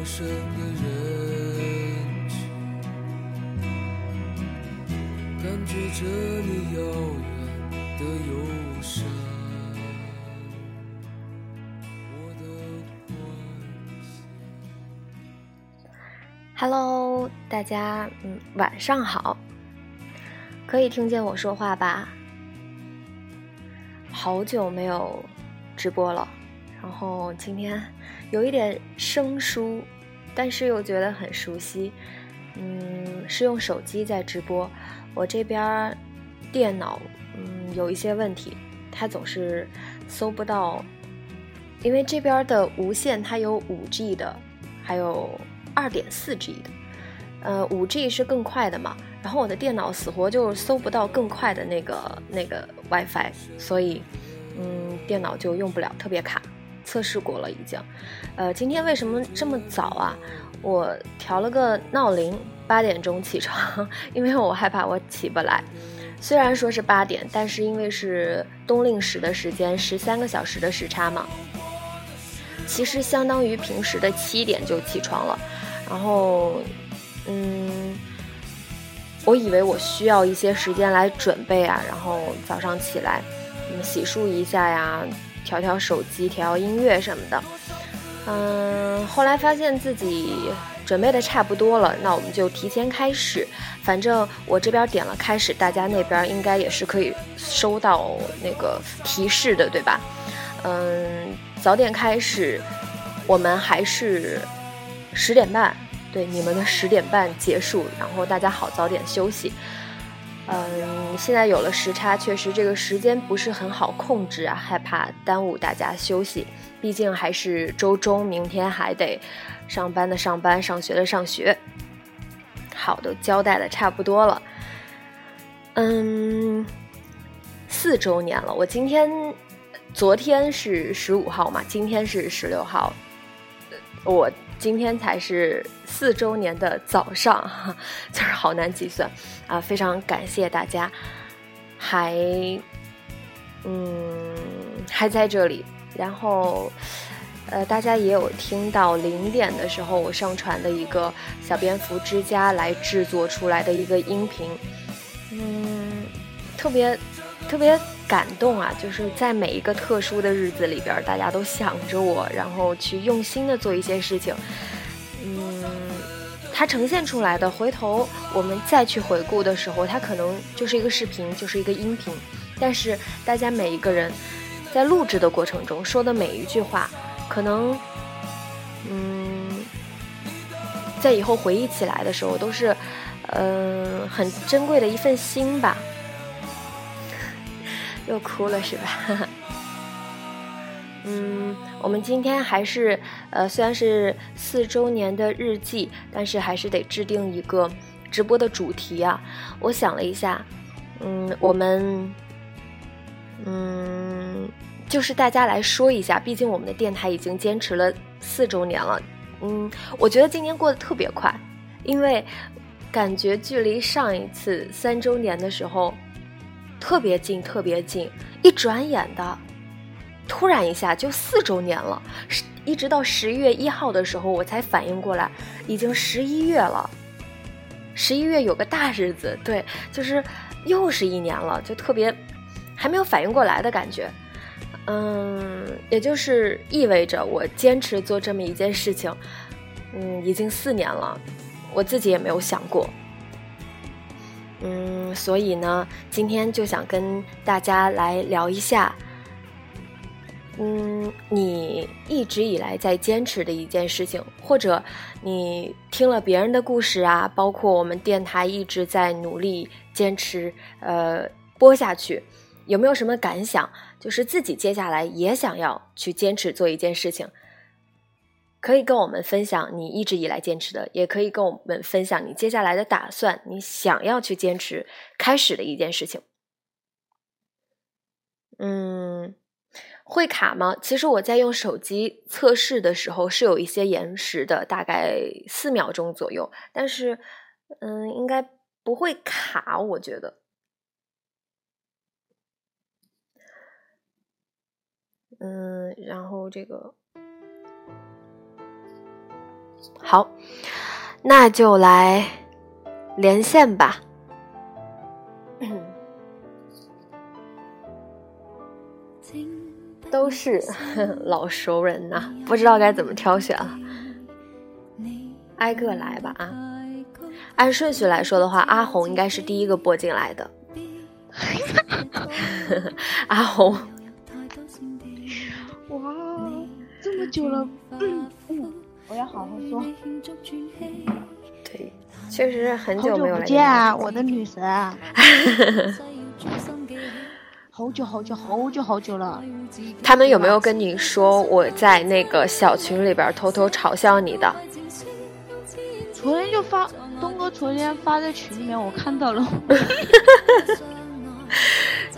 陌生的人群，感觉着你遥远的忧伤。Hello，大家嗯晚上好，可以听见我说话吧？好久没有直播了，然后今天有一点生疏，但是又觉得很熟悉。嗯，是用手机在直播，我这边电脑嗯有一些问题，它总是搜不到，因为这边的无线它有五 G 的，还有二点四 G 的，呃，五 G 是更快的嘛，然后我的电脑死活就搜不到更快的那个那个 WiFi，所以嗯，电脑就用不了，特别卡。测试过了已经，呃，今天为什么这么早啊？我调了个闹铃，八点钟起床，因为我害怕我起不来。虽然说是八点，但是因为是冬令时的时间，十三个小时的时差嘛，其实相当于平时的七点就起床了。然后，嗯，我以为我需要一些时间来准备啊，然后早上起来，嗯，洗漱一下呀，调调手机，调调音乐什么的。嗯，后来发现自己准备的差不多了，那我们就提前开始。反正我这边点了开始，大家那边应该也是可以收到那个提示的，对吧？嗯，早点开始，我们还是十点半，对，你们的十点半结束，然后大家好早点休息。嗯，现在有了时差，确实这个时间不是很好控制啊，害怕耽误大家休息。毕竟还是周中，明天还得上班的上班，上学的上学。好，都交代的差不多了。嗯，四周年了，我今天昨天是十五号嘛，今天是十六号，我今天才是四周年的早上，就是好难计算啊！非常感谢大家，还嗯还在这里。然后，呃，大家也有听到零点的时候我上传的一个小蝙蝠之家来制作出来的一个音频，嗯，特别特别感动啊！就是在每一个特殊的日子里边，大家都想着我，然后去用心的做一些事情，嗯，它呈现出来的，回头我们再去回顾的时候，它可能就是一个视频，就是一个音频，但是大家每一个人。在录制的过程中说的每一句话，可能，嗯，在以后回忆起来的时候，都是，嗯、很珍贵的一份心吧。又哭了是吧？嗯，我们今天还是，呃，虽然是四周年的日记，但是还是得制定一个直播的主题啊。我想了一下，嗯，我们。嗯，就是大家来说一下，毕竟我们的电台已经坚持了四周年了。嗯，我觉得今年过得特别快，因为感觉距离上一次三周年的时候特别近，特别近，一转眼的，突然一下就四周年了。一直到十一月一号的时候，我才反应过来，已经十一月了。十一月有个大日子，对，就是又是一年了，就特别。还没有反应过来的感觉，嗯，也就是意味着我坚持做这么一件事情，嗯，已经四年了，我自己也没有想过，嗯，所以呢，今天就想跟大家来聊一下，嗯，你一直以来在坚持的一件事情，或者你听了别人的故事啊，包括我们电台一直在努力坚持，呃，播下去。有没有什么感想？就是自己接下来也想要去坚持做一件事情，可以跟我们分享你一直以来坚持的，也可以跟我们分享你接下来的打算，你想要去坚持开始的一件事情。嗯，会卡吗？其实我在用手机测试的时候是有一些延时的，大概四秒钟左右，但是嗯，应该不会卡，我觉得。嗯，然后这个好，那就来连线吧。都是 老熟人呐，不知道该怎么挑选了，挨个来吧啊！按顺序来说的话，阿红应该是第一个播进来的。阿红，哇，这么久了，我要好好说。对，确实是很久没有来见啊，我的女神。好久好久好久好久了，他们有没有跟你说我在那个小群里边偷偷嘲笑你的？昨天就发东哥，昨天发在群里面，我看到了。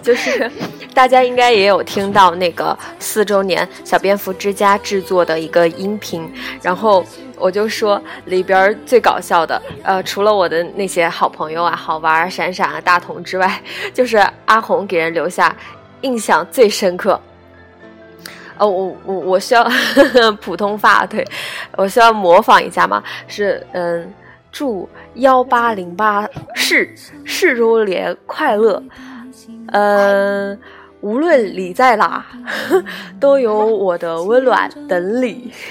就是大家应该也有听到那个四周年小蝙蝠之家制作的一个音频，然后我就说里边最搞笑的，呃，除了我的那些好朋友啊、好玩、闪闪啊、大同之外，就是阿红给人留下印象最深刻。哦，我我我需要普通话，对 我需要模仿一下嘛？是嗯，祝幺八零八市市周年快乐。嗯，无论你在哪，都有我的温暖等你。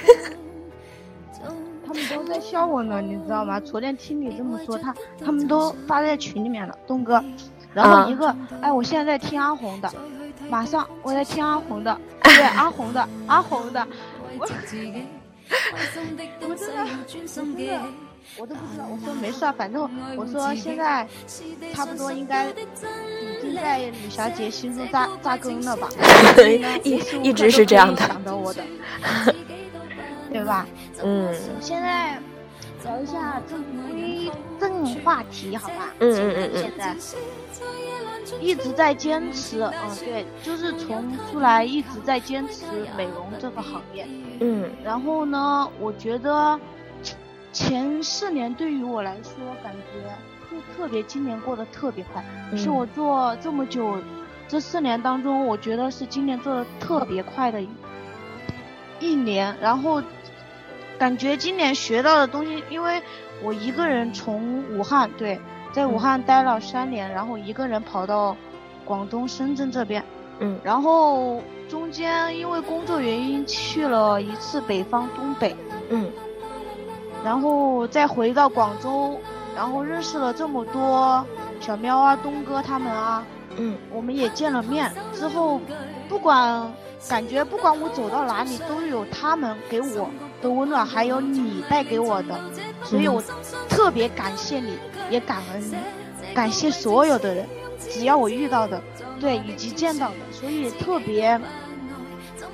他们都在笑我呢，你知道吗？昨天听你这么说，他他们都发在群里面了，东哥。然后一个，哎，我现在在听阿红的，马上我在听阿红的，对，阿红的，阿红的。我我真的，真的。我都不知道，我说没事啊，反正我说现在差不多应该已经在女小姐心中扎扎根了吧？一一直是这样的。想到我的，对吧？嗯。现在聊一下正规正话题，好吧？嗯嗯嗯嗯。现在一直在坚持，嗯，对，就是从出来一直在坚持美容这个行业。嗯。然后呢，我觉得。前四年对于我来说，感觉就特别，今年过得特别快，是我做这么久，这四年当中，我觉得是今年做的特别快的一年。然后，感觉今年学到的东西，因为我一个人从武汉对，在武汉待了三年，然后一个人跑到广东深圳这边，嗯，然后中间因为工作原因去了一次北方东北，嗯。然后再回到广州，然后认识了这么多小喵啊、东哥他们啊，嗯，我们也见了面。之后，不管感觉不管我走到哪里，都有他们给我的温暖，还有你带给我的，所以我特别感谢你，也感恩你，感谢所有的人，只要我遇到的，对，以及见到的，所以特别。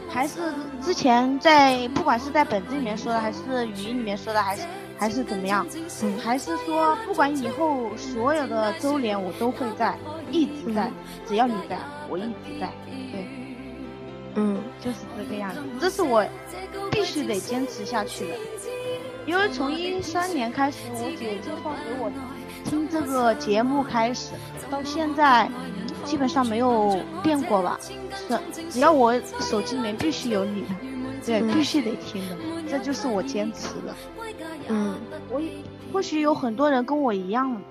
还是之前在，不管是在本子里面说的，还是语音里面说的，还是还是怎么样，嗯，还是说不管以后所有的周年我都会在，一直在，只要你在，我一直在，对，嗯，就是这个样子，这是我必须得坚持下去的，因为从一三年开始，我姐介绍给我听这个节目开始，到现在。基本上没有变过吧，是只要我手机里面必须有你，对，必须得听的，这就是我坚持的。嗯，我或许有很多人跟我一样，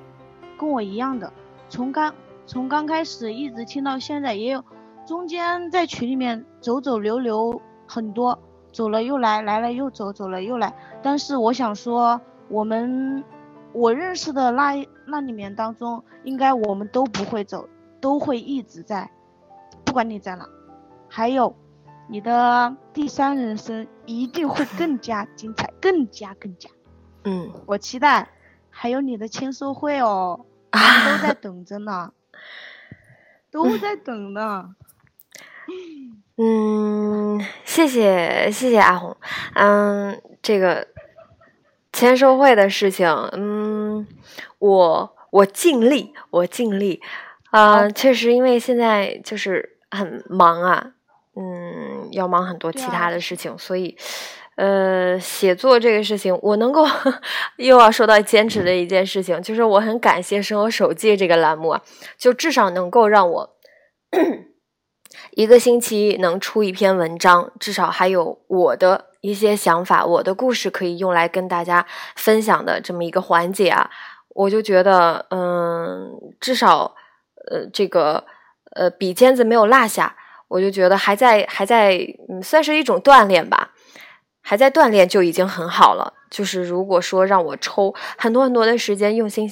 跟我一样的，从刚从刚开始一直听到现在，也有中间在群里面走走留留很多，走了又来，来了又走，走了又来。但是我想说，我们我认识的那那里面当中，应该我们都不会走。都会一直在，不管你在哪，还有你的第三人生一定会更加精彩，更加更加。嗯，我期待，还有你的签售会哦，我们都在等着呢，都在等呢。嗯，谢谢谢谢阿红，嗯，这个签售会的事情，嗯，我我尽力，我尽力。啊，确实，因为现在就是很忙啊，嗯，要忙很多其他的事情，所以，呃，写作这个事情，我能够 又要说到坚持的一件事情，就是我很感谢《生活手记》这个栏目啊，就至少能够让我一个星期能出一篇文章，至少还有我的。一些想法，我的故事可以用来跟大家分享的这么一个环节啊，我就觉得，嗯，至少，呃，这个，呃，笔尖子没有落下，我就觉得还在还在，嗯，算是一种锻炼吧，还在锻炼就已经很好了。就是如果说让我抽很多很多的时间用心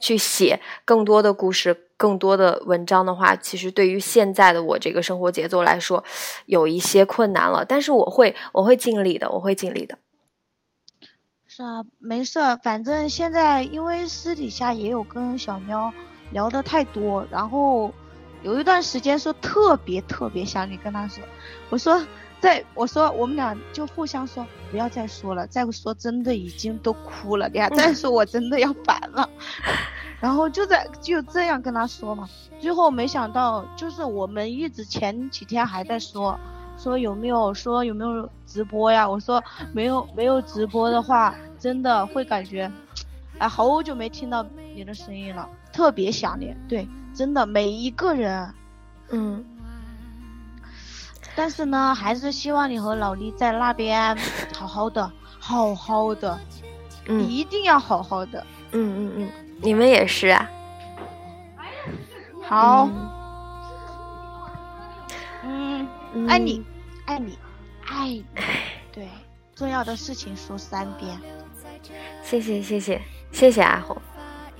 去写更多的故事。更多的文章的话，其实对于现在的我这个生活节奏来说，有一些困难了。但是我会，我会尽力的，我会尽力的。是啊，没事，反正现在因为私底下也有跟小喵聊的太多，然后有一段时间说特别特别想你，跟他说，我说在，我说我们俩就互相说不要再说了，再说真的已经都哭了，你还再说我真的要烦了。然后就在就这样跟他说嘛，最后没想到就是我们一直前几天还在说，说有没有说有没有直播呀？我说没有没有直播的话，真的会感觉，哎，好久没听到你的声音了，特别想念。对，真的每一个人，嗯。但是呢，还是希望你和老李在那边 好好的，好好的，嗯一定要好好的。嗯嗯嗯。你们也是啊，好，嗯，爱你，爱你，爱你，对，重要的事情说三遍。谢谢谢谢谢谢阿红，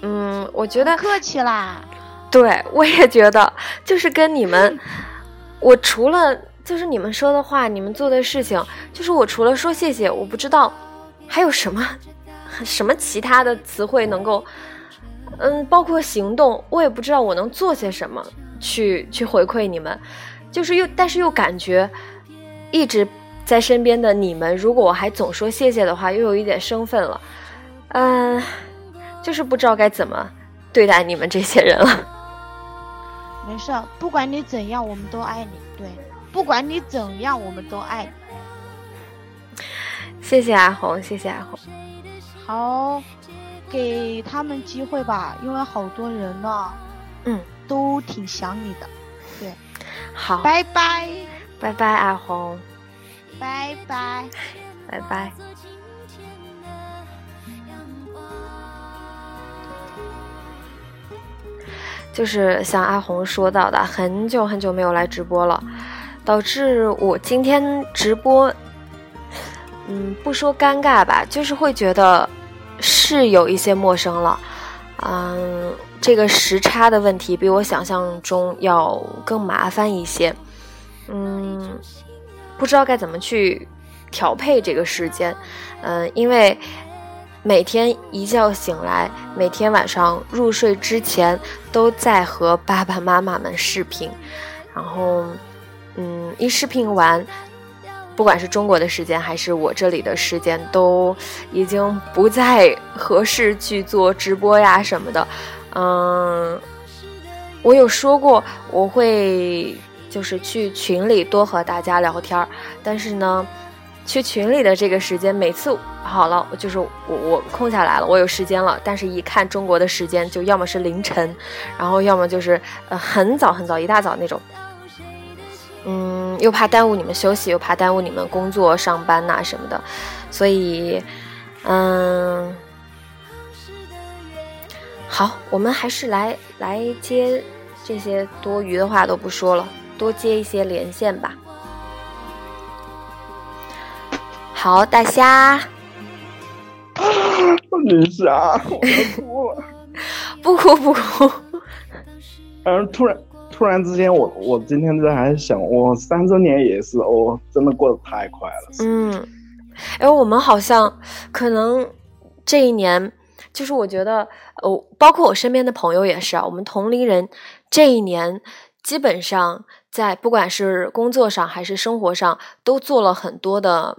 嗯，我觉得客气啦。对，我也觉得，就是跟你们，我除了就是你们说的话，你们做的事情，就是我除了说谢谢，我不知道还有什么 什么其他的词汇能够。嗯，包括行动，我也不知道我能做些什么去去回馈你们，就是又但是又感觉一直在身边的你们，如果我还总说谢谢的话，又有一点生分了，嗯，就是不知道该怎么对待你们这些人了。没事，不管你怎样，我们都爱你。对，不管你怎样，我们都爱你。谢谢阿红，谢谢阿红。好。给他们机会吧，因为好多人呢，嗯，都挺想你的。对，好，拜拜，拜拜，阿红，拜拜，拜拜。就是像阿红说到的，很久很久没有来直播了，导致我今天直播，嗯，不说尴尬吧，就是会觉得。是有一些陌生了，嗯，这个时差的问题比我想象中要更麻烦一些，嗯，不知道该怎么去调配这个时间，嗯，因为每天一觉醒来，每天晚上入睡之前都在和爸爸妈妈们视频，然后，嗯，一视频完。不管是中国的时间还是我这里的时间，都已经不再合适去做直播呀什么的。嗯，我有说过我会就是去群里多和大家聊天儿，但是呢，去群里的这个时间，每次好了就是我我空下来了，我有时间了，但是一看中国的时间，就要么是凌晨，然后要么就是呃很早很早一大早那种。嗯，又怕耽误你们休息，又怕耽误你们工作、上班呐什么的，所以，嗯，好，我们还是来来接这些多余的话都不说了，多接一些连线吧。好，大虾，林霞，我要哭了，不 哭不哭，嗯，突然。突然之间，我我今天在还想，我三周年也是，哦，真的过得太快了。嗯，哎，我们好像可能这一年，就是我觉得，哦，包括我身边的朋友也是啊，我们同龄人这一年基本上在不管是工作上还是生活上，都做了很多的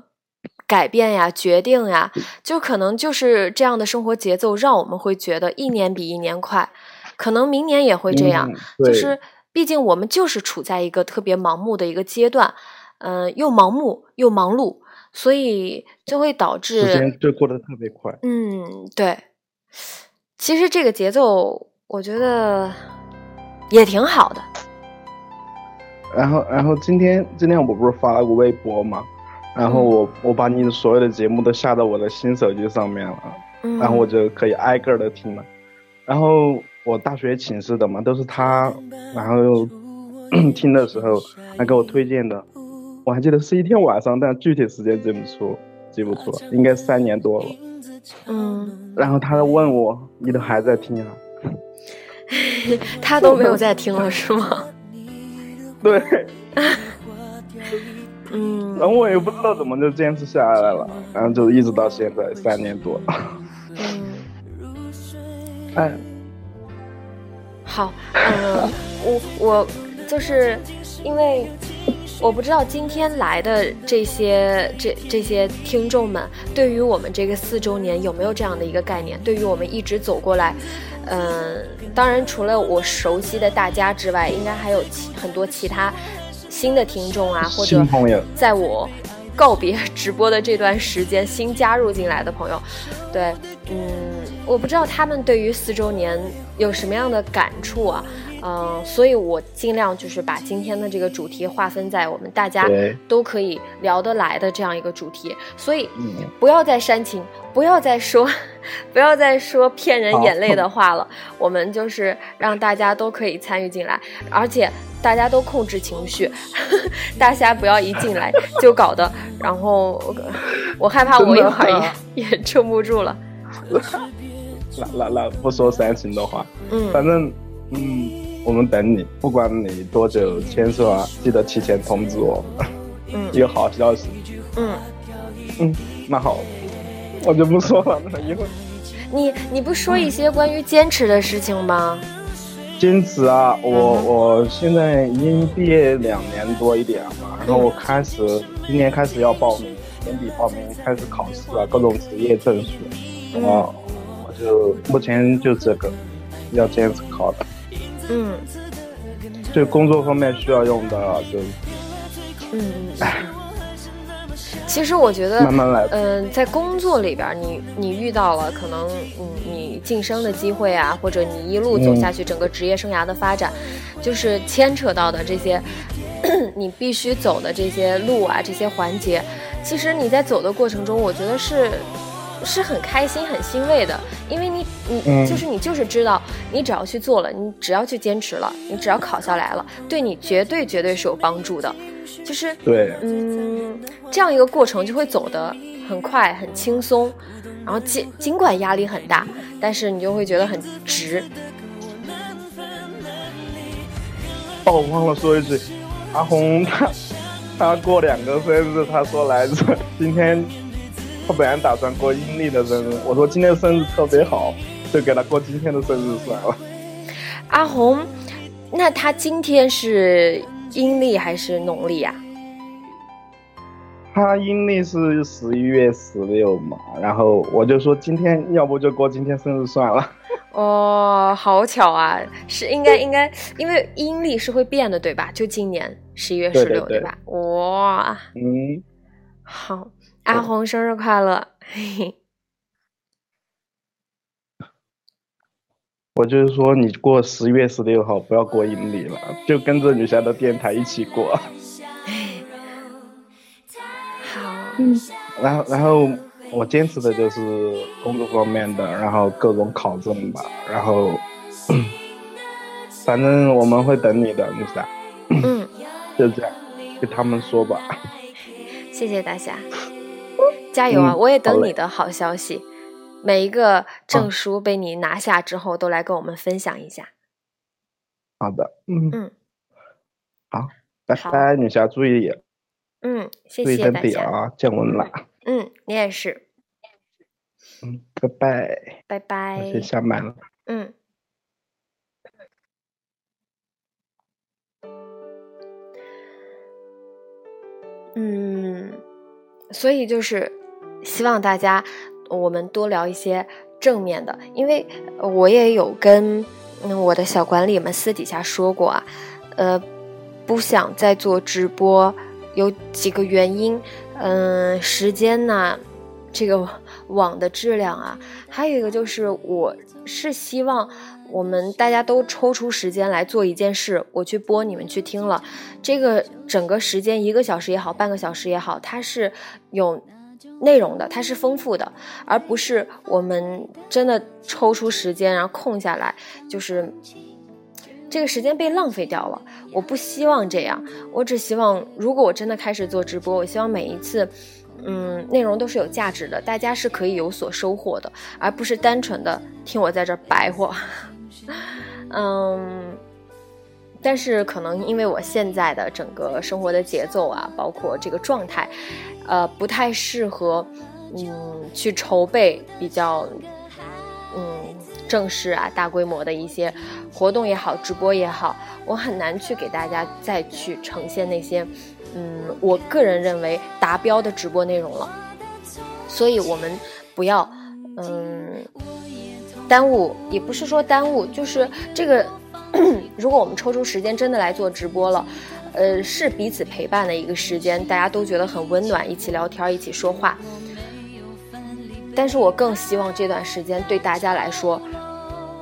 改变呀、决定呀，就可能就是这样的生活节奏，让我们会觉得一年比一年快，可能明年也会这样，就是。毕竟我们就是处在一个特别盲目的一个阶段，嗯，又盲目又忙碌，所以就会导致时间就过得特别快。嗯，对。其实这个节奏，我觉得也挺好的。然后，然后今天今天我不是发了个微博嘛，然后我我把你所有的节目都下到我的新手机上面了，嗯，然后我就可以挨个的听了。然后我大学寝室的嘛，都是他，然后 听的时候他给我推荐的，我还记得是一天晚上，但具体时间记不出，记不出了，应该三年多了。嗯，然后他问我，你都还在听啊？他都没有在听了是吗？对，嗯，然后我也不知道怎么就坚持下来了，然后就一直到现在三年多。嗯，哎，好，嗯，我我就是因为我不知道今天来的这些这这些听众们，对于我们这个四周年有没有这样的一个概念？对于我们一直走过来，嗯，当然除了我熟悉的大家之外，应该还有其很多其他新的听众啊，或者在我告别直播的这段时间新加入进来的朋友，对，嗯，我不知道他们对于四周年有什么样的感触啊，嗯、所以我尽量就是把今天的这个主题划分在我们大家都可以聊得来的这样一个主题，所以嗯，不要再煽情，不要再说，不要再说骗人眼泪的话了。我们就是让大家都可以参与进来，而且大家都控制情绪，大家不要一进来 就搞得，然后我我害怕我一会儿也也撑不住了。那那那不说煽情的话，嗯。反正嗯，我们等你，不管你多久签售啊，记得提前通知我，嗯。一个好消息。嗯，嗯，那好，我就不说了，那一会儿。你你不说一些关于坚持的事情吗？坚持啊，我嗯。我现在已经毕业两年多一点了嘛，然后我开始今年开始要报名，年底报名开始考试啊，各种职业证书，然后我就目前就这个要坚持考的，嗯就工作方面需要用的就嗯嗯。其实我觉得慢慢来。嗯，在工作里边儿，你你遇到了可能嗯你晋升的机会啊，或者你一路走下去，整个职业生涯的发展，就是牵扯到的这些 你必须走的这些路啊，这些环节，其实你在走的过程中，我觉得是是很开心、很欣慰的，因为你你、嗯。就是你就是知道，你只要去做了，你只要去坚持了，你只要考下来了，对你绝对绝对是有帮助的，就是对，嗯，这样一个过程就会走得很快、很轻松，然后尽尽管压力很大，但是你就会觉得很值。哦，我忘了说一句，阿红他他过两个生日，他说来着，今天他本来打算过阴历的生日，我说今天生日特别好，就给他过今天的生日算了。阿红，那他今天是阴历还是农历啊？他阴历是十一月十六嘛，然后我就说今天要不就过今天生日算了。哦，好巧啊！是应该应该，因为阴历是会变的，对吧？就今年十一月十六，对吧？哇，嗯，好，阿红生日快乐！嘿嘿，我就是说你过十月十六号不要过阴历了，就跟着女侠的电台一起过。好，然后，然后我坚持的就是工作方面的，然后各种考证吧，然后，反正我们会等你的，女侠，嗯，就这样，跟他们说吧。谢谢大侠，加油啊！嗯我也等你的好消息。每一个证书被你拿下之后，都来跟我们分享一下。好的，嗯嗯，好，拜拜，女侠，注意嗯，谢谢大家。体啊，降温了，嗯，你也是，嗯，拜拜，拜拜我。先下麦了。嗯。嗯，所以就是希望大家我们多聊一些正面的，因为我也有跟嗯我的小管理们私底下说过啊，呃，不想再做直播，有几个原因，嗯、时间呐、这个网的质量啊，还有一个就是我是希望我们大家都抽出时间来做一件事，我去播，你们去听了，这个整个时间一个小时也好，半个小时也好，它是有内容的，它是丰富的，而不是我们真的抽出时间然后空下来，就是这个时间被浪费掉了。我不希望这样，我只希望如果我真的开始做直播，我希望每一次。嗯，内容都是有价值的，大家是可以有所收获的，而不是单纯的听我在这儿白话。嗯，但是可能因为我现在的整个生活的节奏啊，包括这个状态，呃，不太适合，嗯，去筹备比较，嗯，正式啊、大规模的一些活动也好，直播也好，我很难去给大家再去呈现那些。嗯，我个人认为达标的直播内容了，所以我们不要嗯耽误，也不是说耽误，就是这个，如果我们抽出时间真的来做直播了，呃，是彼此陪伴的一个时间，大家都觉得很温暖，一起聊天，一起说话。但是我更希望这段时间对大家来说，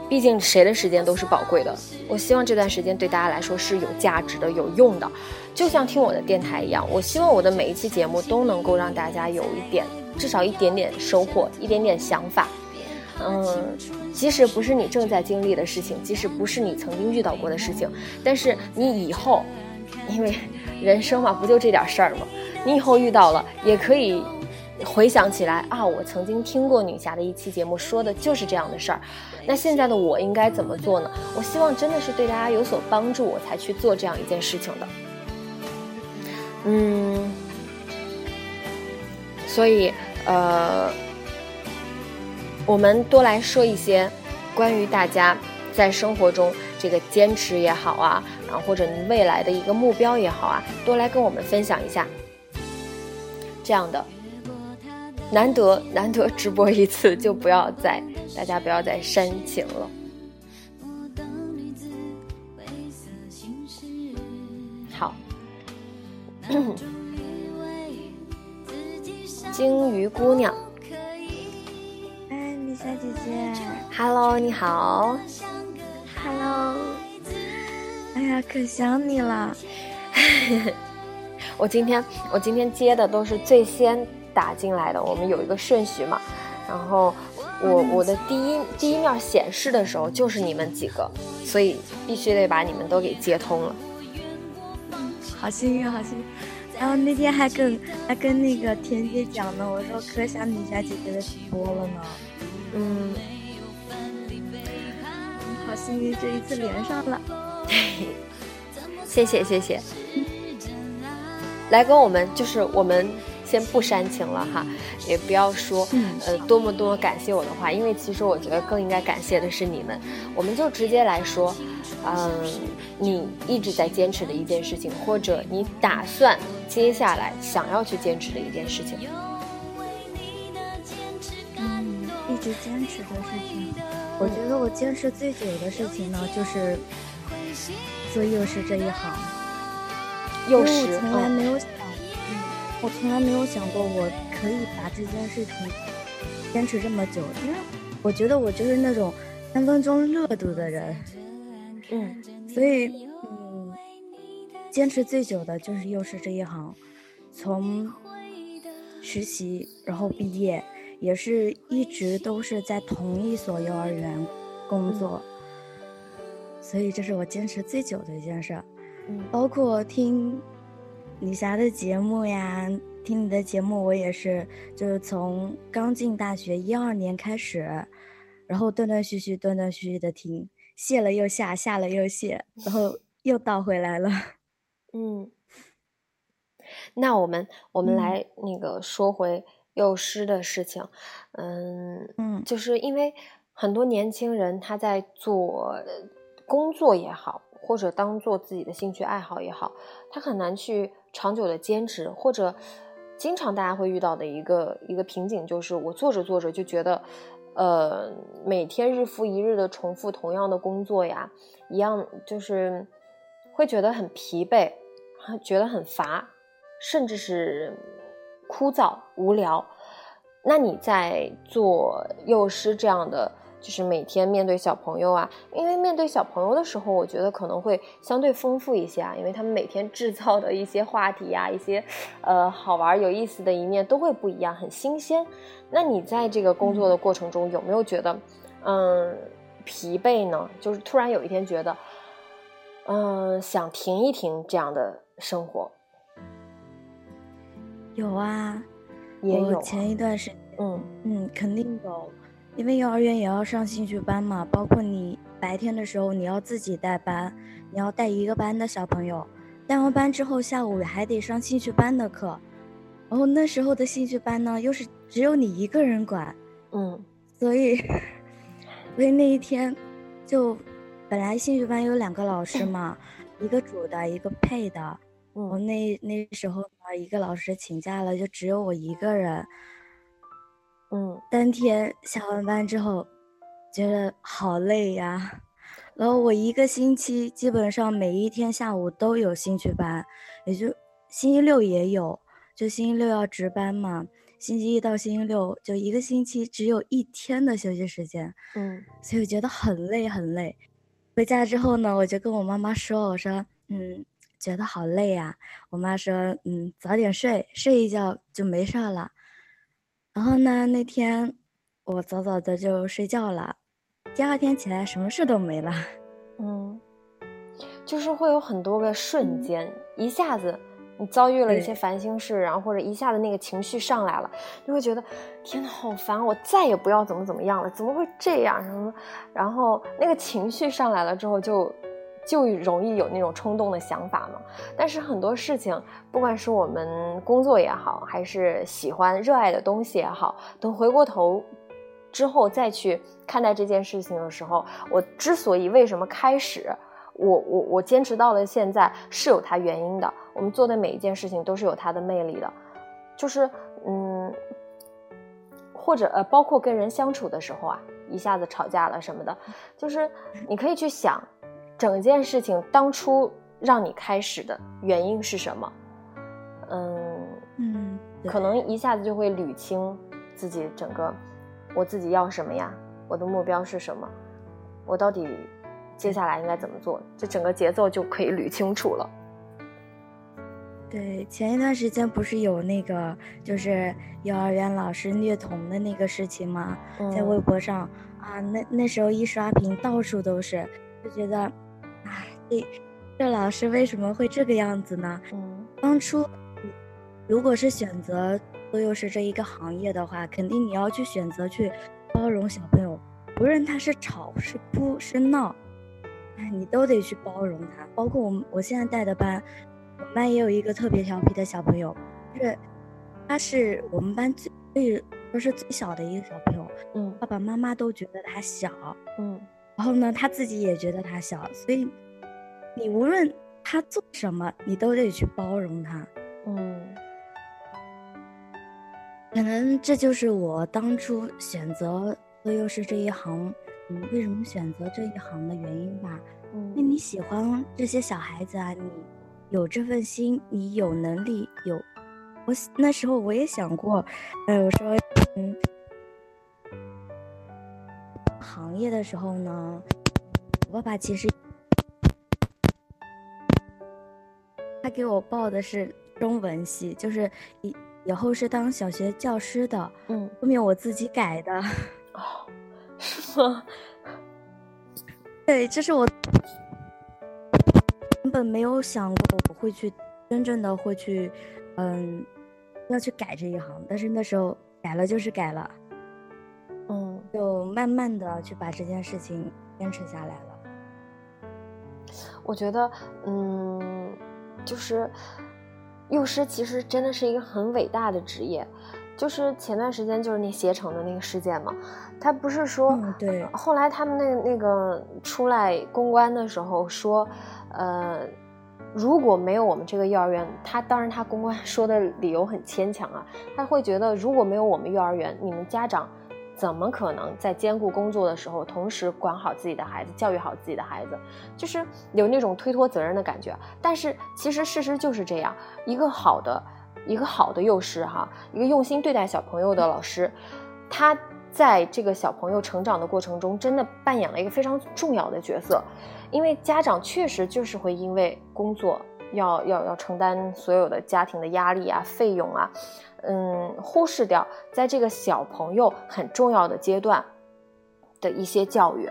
毕竟谁的时间都是宝贵的，我希望这段时间对大家来说是有价值的、有用的。就像听我的电台一样，我希望我的每一期节目都能够让大家有一点，至少一点点收获，一点点想法。嗯，即使不是你正在经历的事情，即使不是你曾经遇到过的事情，但是你以后，因为人生嘛，不就这点事儿吗？你以后遇到了，也可以回想起来啊，我曾经听过女侠的一期节目，说的就是这样的事儿。那现在的我应该怎么做呢？我希望真的是对大家有所帮助，我才去做这样一件事情的。嗯，所以呃，我们多来说一些关于大家在生活中这个坚持也好啊，然后或者你未来的一个目标也好啊，多来跟我们分享一下。这样的难得难得直播一次，就不要再大家不要再煽情了。好 鲸鱼姑娘，哎，丽莎姐姐，Hello，你好，Hello，哎呀，可想你了。我今天我今天接的都是最先打进来的，我们有一个顺序嘛。然后我我的第一第一面显示的时候就是你们几个，所以必须得把你们都给接通了。好幸运，好幸运。然后那天还跟还跟那个田姐讲呢，我说可想女侠姐姐的直播了呢。嗯，好幸运，这一次连上了。谢谢谢谢。来跟我们就是我们先不煽情了哈，也不要说呃多么多么感谢我的话，因为其实我觉得更应该感谢的是你们。我们就直接来说，嗯，你一直在坚持的一件事情，或者你打算。接下来想要去坚持的一件事情，直坚持的事情，我觉得我坚持最久的事情呢，就是做幼师这一行。幼师，我从来没有想，嗯，我从来没有想过我可以把这件事情坚持这么久，因为我觉得我就是那种三分钟热度的人，嗯，所以嗯。坚持最久的就是幼师这一行，从实习然后毕业，也是一直都是在同一所幼儿园工作，所以这是我坚持最久的一件事。嗯，包括听李霞的节目呀，听你的节目，我也是，就是从刚进大学一二年开始，然后断断续续、断断续续的听，卸了又下，下了又卸，然后又倒回来了。嗯，那我们我们来那个说回幼师的事情，嗯嗯，就是因为很多年轻人他在做工作也好，或者当做自己的兴趣爱好也好，他很难去长久的坚持，或者经常大家会遇到的一个一个瓶颈就是，我做着做着就觉得，呃，每天日复一日的重复同样的工作呀，一样就是会觉得很疲惫。觉得很乏，甚至是枯燥无聊。那你在做幼师这样的，就是每天面对小朋友啊，因为面对小朋友的时候，我觉得可能会相对丰富一些啊，因为他们每天制造的一些话题啊、一些呃好玩有意思的一面都会不一样，很新鲜。那你在这个工作的过程中，有没有觉得嗯疲惫呢？就是突然有一天觉得，嗯想停一停这样的生活。有啊，也有啊我前一段时间，嗯嗯，肯定有，因为幼儿园也要上兴趣班嘛，包括你白天的时候你要自己带班，你要带一个班的小朋友，带完班之后下午还得上兴趣班的课，然后那时候的兴趣班呢又是只有你一个人管，嗯所以，所以那一天，就本来兴趣班有两个老师嘛，一个主的，一个配的。我嗯那那时候呢，一个老师请假了，就只有我一个人。嗯当天下完班之后，觉得好累呀。然后我一个星期基本上每一天下午都有兴趣班，也就星期六也有，就星期六要值班嘛。星期一到星期六就一个星期只有一天的休息时间，嗯所以我觉得很累很累。回家之后呢，我就跟我妈妈说，我说，嗯，觉得好累呀、我妈说，嗯，早点睡，睡一觉就没事儿了。然后呢，那天我早早的就睡觉了，第二天起来什么事都没了。嗯，就是会有很多个瞬间，一下子你遭遇了一些烦心事，然后或者一下子那个情绪上来了，你会觉得天呐，好烦，我再也不要怎么怎么样了，怎么会这样什么？然后那个情绪上来了之后就。就容易有那种冲动的想法嘛，但是很多事情，不管是我们工作也好，还是喜欢热爱的东西也好，等回过头之后再去看待这件事情的时候，我之所以为什么开始，我我我坚持到了现在是有它原因的。我们做的每一件事情都是有它的魅力的，就是嗯，或者呃，包括跟人相处的时候啊，一下子吵架了什么的，就是你可以去想，整件事情当初让你开始的原因是什么，嗯。嗯，可能一下子就会捋清自己整个我自己要什么呀，我的目标是什么，我到底接下来应该怎么做，这整个节奏就可以捋清楚了。对，前一段时间不是有那个就是幼儿园老师虐童的那个事情吗？在微嗯博上啊，那那时候一刷屏到处都是，就觉得，哎，这这老师为什么会这个样子呢？嗯当初如果是选择做幼师这一个行业的话，肯定你要去选择去包容小朋友，无论他是吵是哭是闹，哎，你都得去包容他。包括我们我现在带的班，我们班也有一个特别调皮的小朋友，就是他是我们班最最说是最小的一个小朋友，嗯爸爸妈妈都觉得他小，嗯然后呢，他自己也觉得他小，所以你无论他做什么，你都得去包容他。嗯可能这就是我当初选择做幼师这一行，嗯，为什么选择这一行的原因吧。嗯你喜欢这些小孩子啊，你有这份心，你有能力，有。我那时候我也想过，哎，我说，嗯，行业的时候呢，我爸爸其实给我报的是中文系，就是以以后是当小学教师的，嗯，后面我自己改的。哦，是吗？对，这是我根本没有想过我会去真正的会去，嗯，要去改这一行。但是那时候改了就是改了，嗯就慢慢的去把这件事情坚持下来了。我觉得，嗯，就是幼师其实真的是一个很伟大的职业。就是前段时间就是那携程的那个事件嘛，他不是说，嗯对后来他们那那个出来公关的时候说，呃，如果没有我们这个幼儿园，他当然他公关说的理由很牵强啊，他会觉得如果没有我们幼儿园，你们家长怎么可能在兼顾工作的时候，同时管好自己的孩子，教育好自己的孩子，就是有那种推脱责任的感觉。但是其实事实就是这样，一个好的一个好的幼师哈，一个用心对待小朋友的老师，他在这个小朋友成长的过程中，真的扮演了一个非常重要的角色。因为家长确实就是会因为工作要要要承担所有的家庭的压力啊、费用啊，嗯，忽视掉在这个小朋友很重要的阶段的一些教育。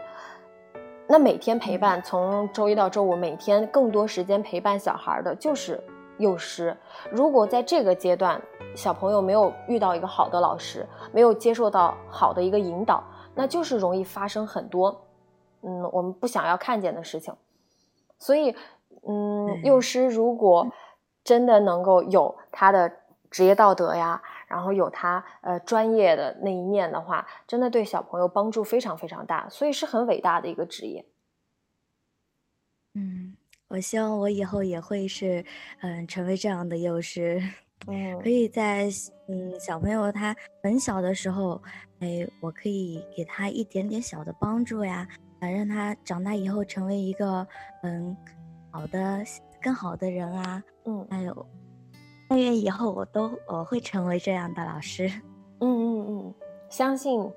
那每天陪伴，从周一到周五，每天更多时间陪伴小孩的就是幼师。如果在这个阶段，小朋友没有遇到一个好的老师，没有接受到好的一个引导，那就是容易发生很多，嗯，我们不想要看见的事情。所以，嗯，幼师如果真的能够有他的职业道德呀，然后有他呃专业的那一面的话，真的对小朋友帮助非常非常大，所以是很伟大的一个职业。嗯，我希望我以后也会是，嗯，成为这样的幼师，嗯。可以在嗯小朋友他很小的时候，哎，我可以给他一点点小的帮助呀，啊，让他长大以后成为一个嗯好的、更好的人啊，嗯。还有，但愿以后我都我会成为这样的老师。嗯嗯嗯，相信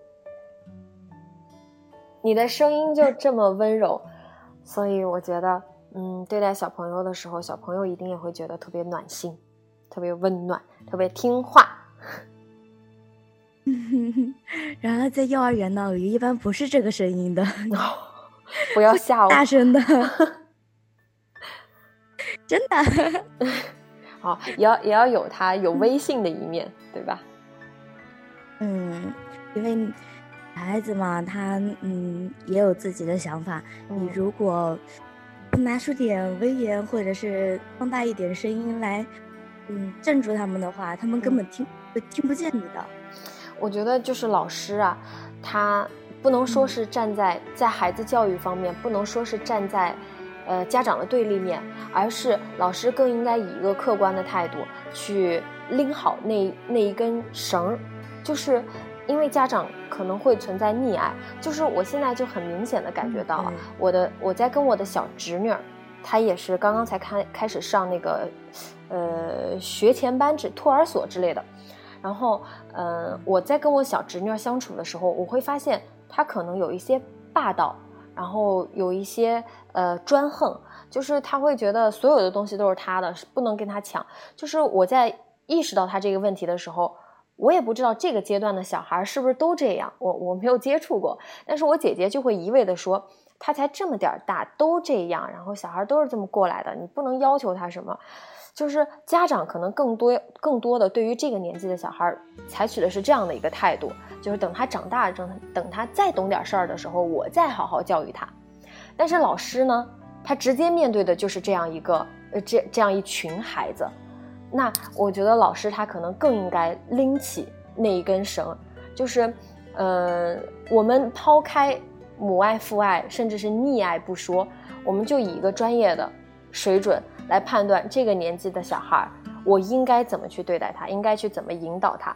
你的声音就这么温柔，所以我觉得，嗯，对待小朋友的时候，小朋友一定也会觉得特别暖心，特别温暖，特别听话。然而在幼儿园呢，我一般不是这个声音的，不要 吓我，大声的，真的。好，也要也要有他有威信的一面，对吧？嗯，因为孩子嘛，他嗯也有自己的想法。你嗯如果不拿出点威严，或者是放大一点声音来，嗯，镇住他们的话，他们根本听不听不见你的。我觉得就是老师啊，他不能说是站在在孩子教育方面，不能说是站在呃家长的对立面，而是老师更应该以一个客观的态度去拎好那那一根绳儿，就是因为家长可能会存在溺爱，就是我现在就很明显的感觉到啊，嗯我的我在跟我的小侄女儿，她也是刚刚才开开始上那个呃学前班制托儿所之类的。然后，嗯、我在跟我小侄女儿相处的时候，我会发现她可能有一些霸道，然后有一些呃专横，就是他会觉得所有的东西都是他的，不能跟他抢。就是我在意识到他这个问题的时候，我也不知道这个阶段的小孩是不是都这样，我我没有接触过，但是我姐姐就会一味的说，他才这么点大，都这样，然后小孩都是这么过来的，你不能要求他什么。就是家长可能更多更多的对于这个年纪的小孩采取的是这样的一个态度，就是等他长大，等等他再懂点事儿的时候，我再好好教育他。但是老师呢，他直接面对的就是这样一个呃这这样一群孩子，那我觉得老师他可能更应该拎起那一根绳，就是，呃，我们抛开母爱、父爱，甚至是溺爱不说，我们就以一个专业的水准来判断这个年纪的小孩，我应该怎么去对待他，应该去怎么引导他，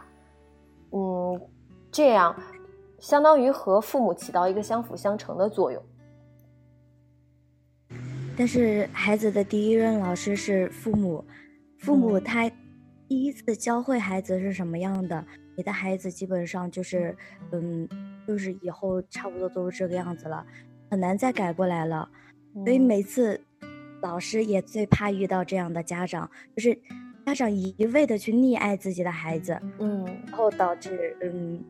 嗯，这样相当于和父母起到一个相辅相成的作用。但是孩子的第一任老师是父母，父母嗯。他第一次教会孩子是什么样的，你的孩子基本上就是，嗯，就是以后差不多都是这个样子了，很难再改过来了。所以嗯。每次老师也最怕遇到这样的家长，就是家长一味的去溺爱自己的孩子，嗯。然后导致嗯，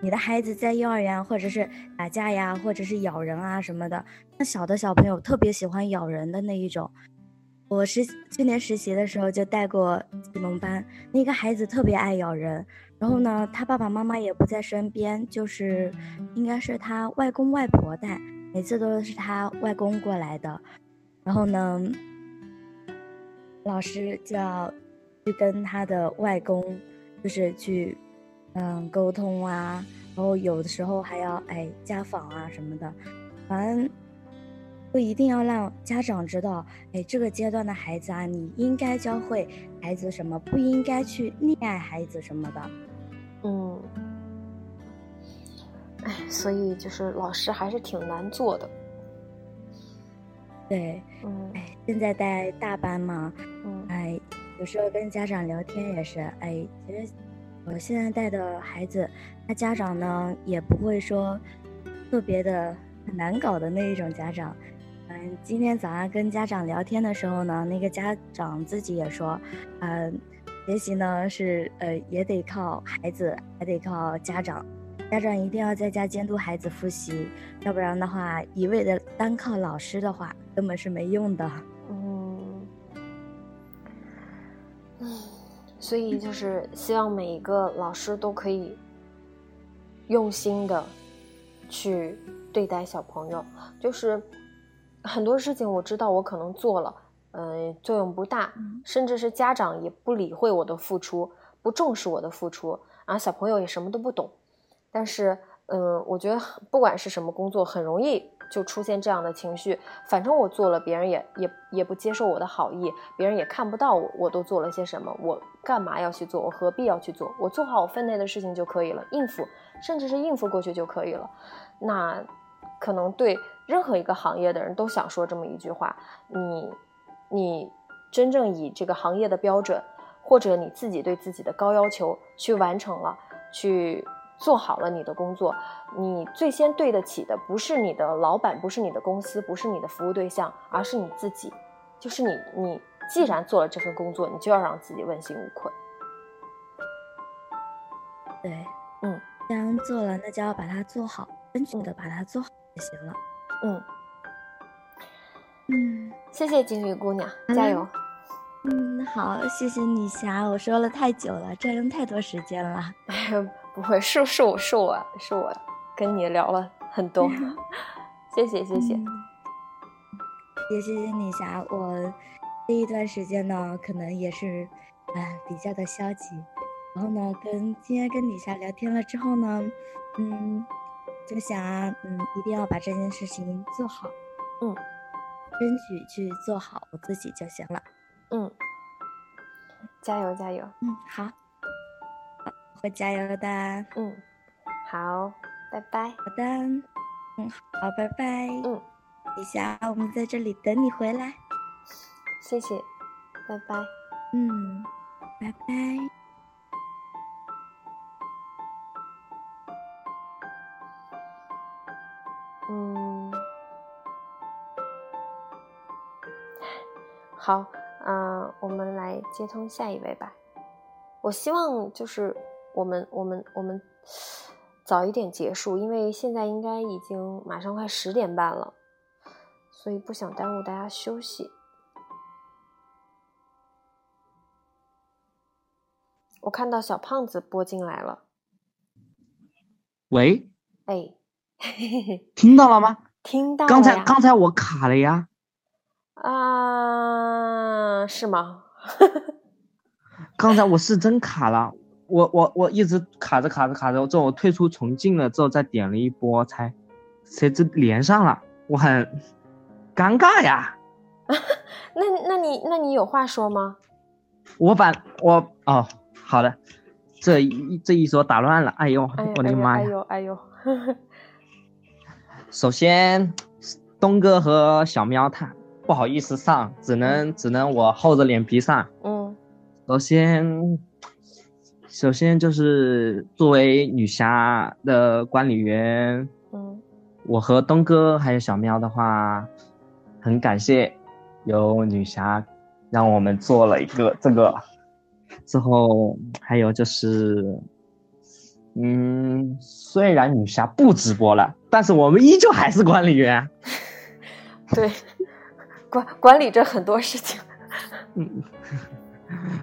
你的孩子在幼儿园或者是打架呀，或者是咬人啊什么的。那小的小朋友特别喜欢咬人的那一种。我实去年实习的时候就带过启蒙班，那个孩子特别爱咬人，然后呢，他爸爸妈妈也不在身边，就是应该是他外公外婆带，每次都是他外公过来的，然后呢，老师就要去跟他的外公，就是去嗯沟通啊，然后有的时候还要哎家访啊什么的，反正不一定要让家长知道，哎这个阶段的孩子啊，你应该教会孩子什么，不应该去溺爱孩子什么的。嗯，哎，所以就是老师还是挺难做的。对，嗯。哎，现在在大班嘛，嗯。哎，有时候跟家长聊天也是，哎，其实我现在带的孩子，他家长呢也不会说特别的很难搞的那一种家长。嗯，今天早上跟家长聊天的时候呢，那个家长自己也说，嗯，学习呢是呃也得靠孩子，还得靠家长，家长一定要在家监督孩子复习，要不然的话，一味的单靠老师的话，根本是没用的。所以就是希望每一个老师都可以用心的去对待小朋友，就是。很多事情我知道，我可能做了，嗯，作用不大，甚至是家长也不理会我的付出，不重视我的付出，然后小朋友也什么都不懂。但是，嗯，我觉得不管是什么工作，很容易就出现这样的情绪。反正我做了，别人也也也不接受我的好意，别人也看不到我我都做了些什么，我干嘛要去做？我何必要去做？我做好我分内的事情就可以了，应付，甚至是应付过去就可以了。那可能对。任何一个行业的人都想说这么一句话：你，你真正以这个行业的标准，或者你自己对自己的高要求去完成了，去做好了你的工作，你最先对得起的不是你的老板，不是你的公司，不是你的服务对象，而是你自己。就是你，你既然做了这份工作，你就要让自己问心无愧。对，嗯，既然做了，那就要把它做好，争取的把它做好就行了。嗯嗯，谢谢金鱼姑娘，加油。嗯，好，谢谢你霞，我说了太久了，占用太多时间了。不会，是是我是我是我跟你聊了很多，谢谢谢谢。也谢谢你霞，我这一段时间呢，可能也是嗯比较的消极，然后呢，跟今天跟李霞聊天了之后呢，嗯。就想，嗯，一定要把这件事情做好，嗯，争取去做好我自己就行了，嗯，加油加油，嗯，好，会加油的，嗯，好，拜拜，好的，嗯，好，拜拜，嗯，一下，我们在这里等你回来，谢谢，拜拜，嗯，拜拜。嗯。好，嗯，我们来接通下一位吧。我希望就是我们我们我们早一点结束，因为现在应该已经马上快十点半了，所以不想耽误大家休息。我看到小胖子拨进来了。喂。哎。听到了吗？听到了。刚才刚才我卡了呀。啊，是吗？刚才我是真卡了，我我我一直卡着卡着卡着，之后我退出重进了之后再点了一波，才谁知连上了，我很尴尬呀。那那你那你有话说吗？我把我哦，好的，这一这一说打乱了，哎呦，我的妈呀！哎呦哎呦。首先，东哥和小喵他。不好意思上，只能只能我厚着脸皮上。嗯，首先，首先就是作为女侠的管理员，嗯，我和东哥还有小喵的话，很感谢有女侠让我们做了一个这个。之后还有就是，嗯，虽然女侠不直播了，但是我们依旧还是管理员。对。管管理着很多事情，嗯，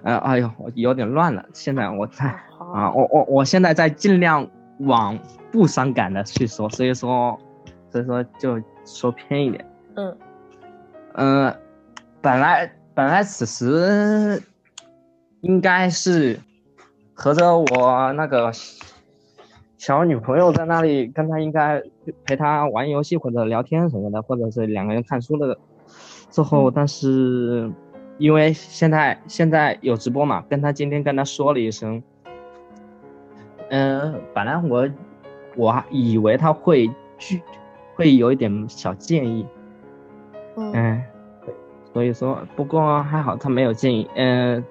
呃，哎呦，我有点乱了。现在我在啊，我我我现在在尽量往不伤感的去说，所以说，所以说就说偏一点。嗯，呃，本来本来此时应该是合着我那个小女朋友在那里，跟她应该陪她玩游戏或者聊天什么的，或者是两个人看书的。之后，但是因为现在现在有直播嘛，跟他今天跟他说了一声，嗯，本来我我以为他会拒，会有一点小建议，嗯，所以说不过还好他没有建议，嗯，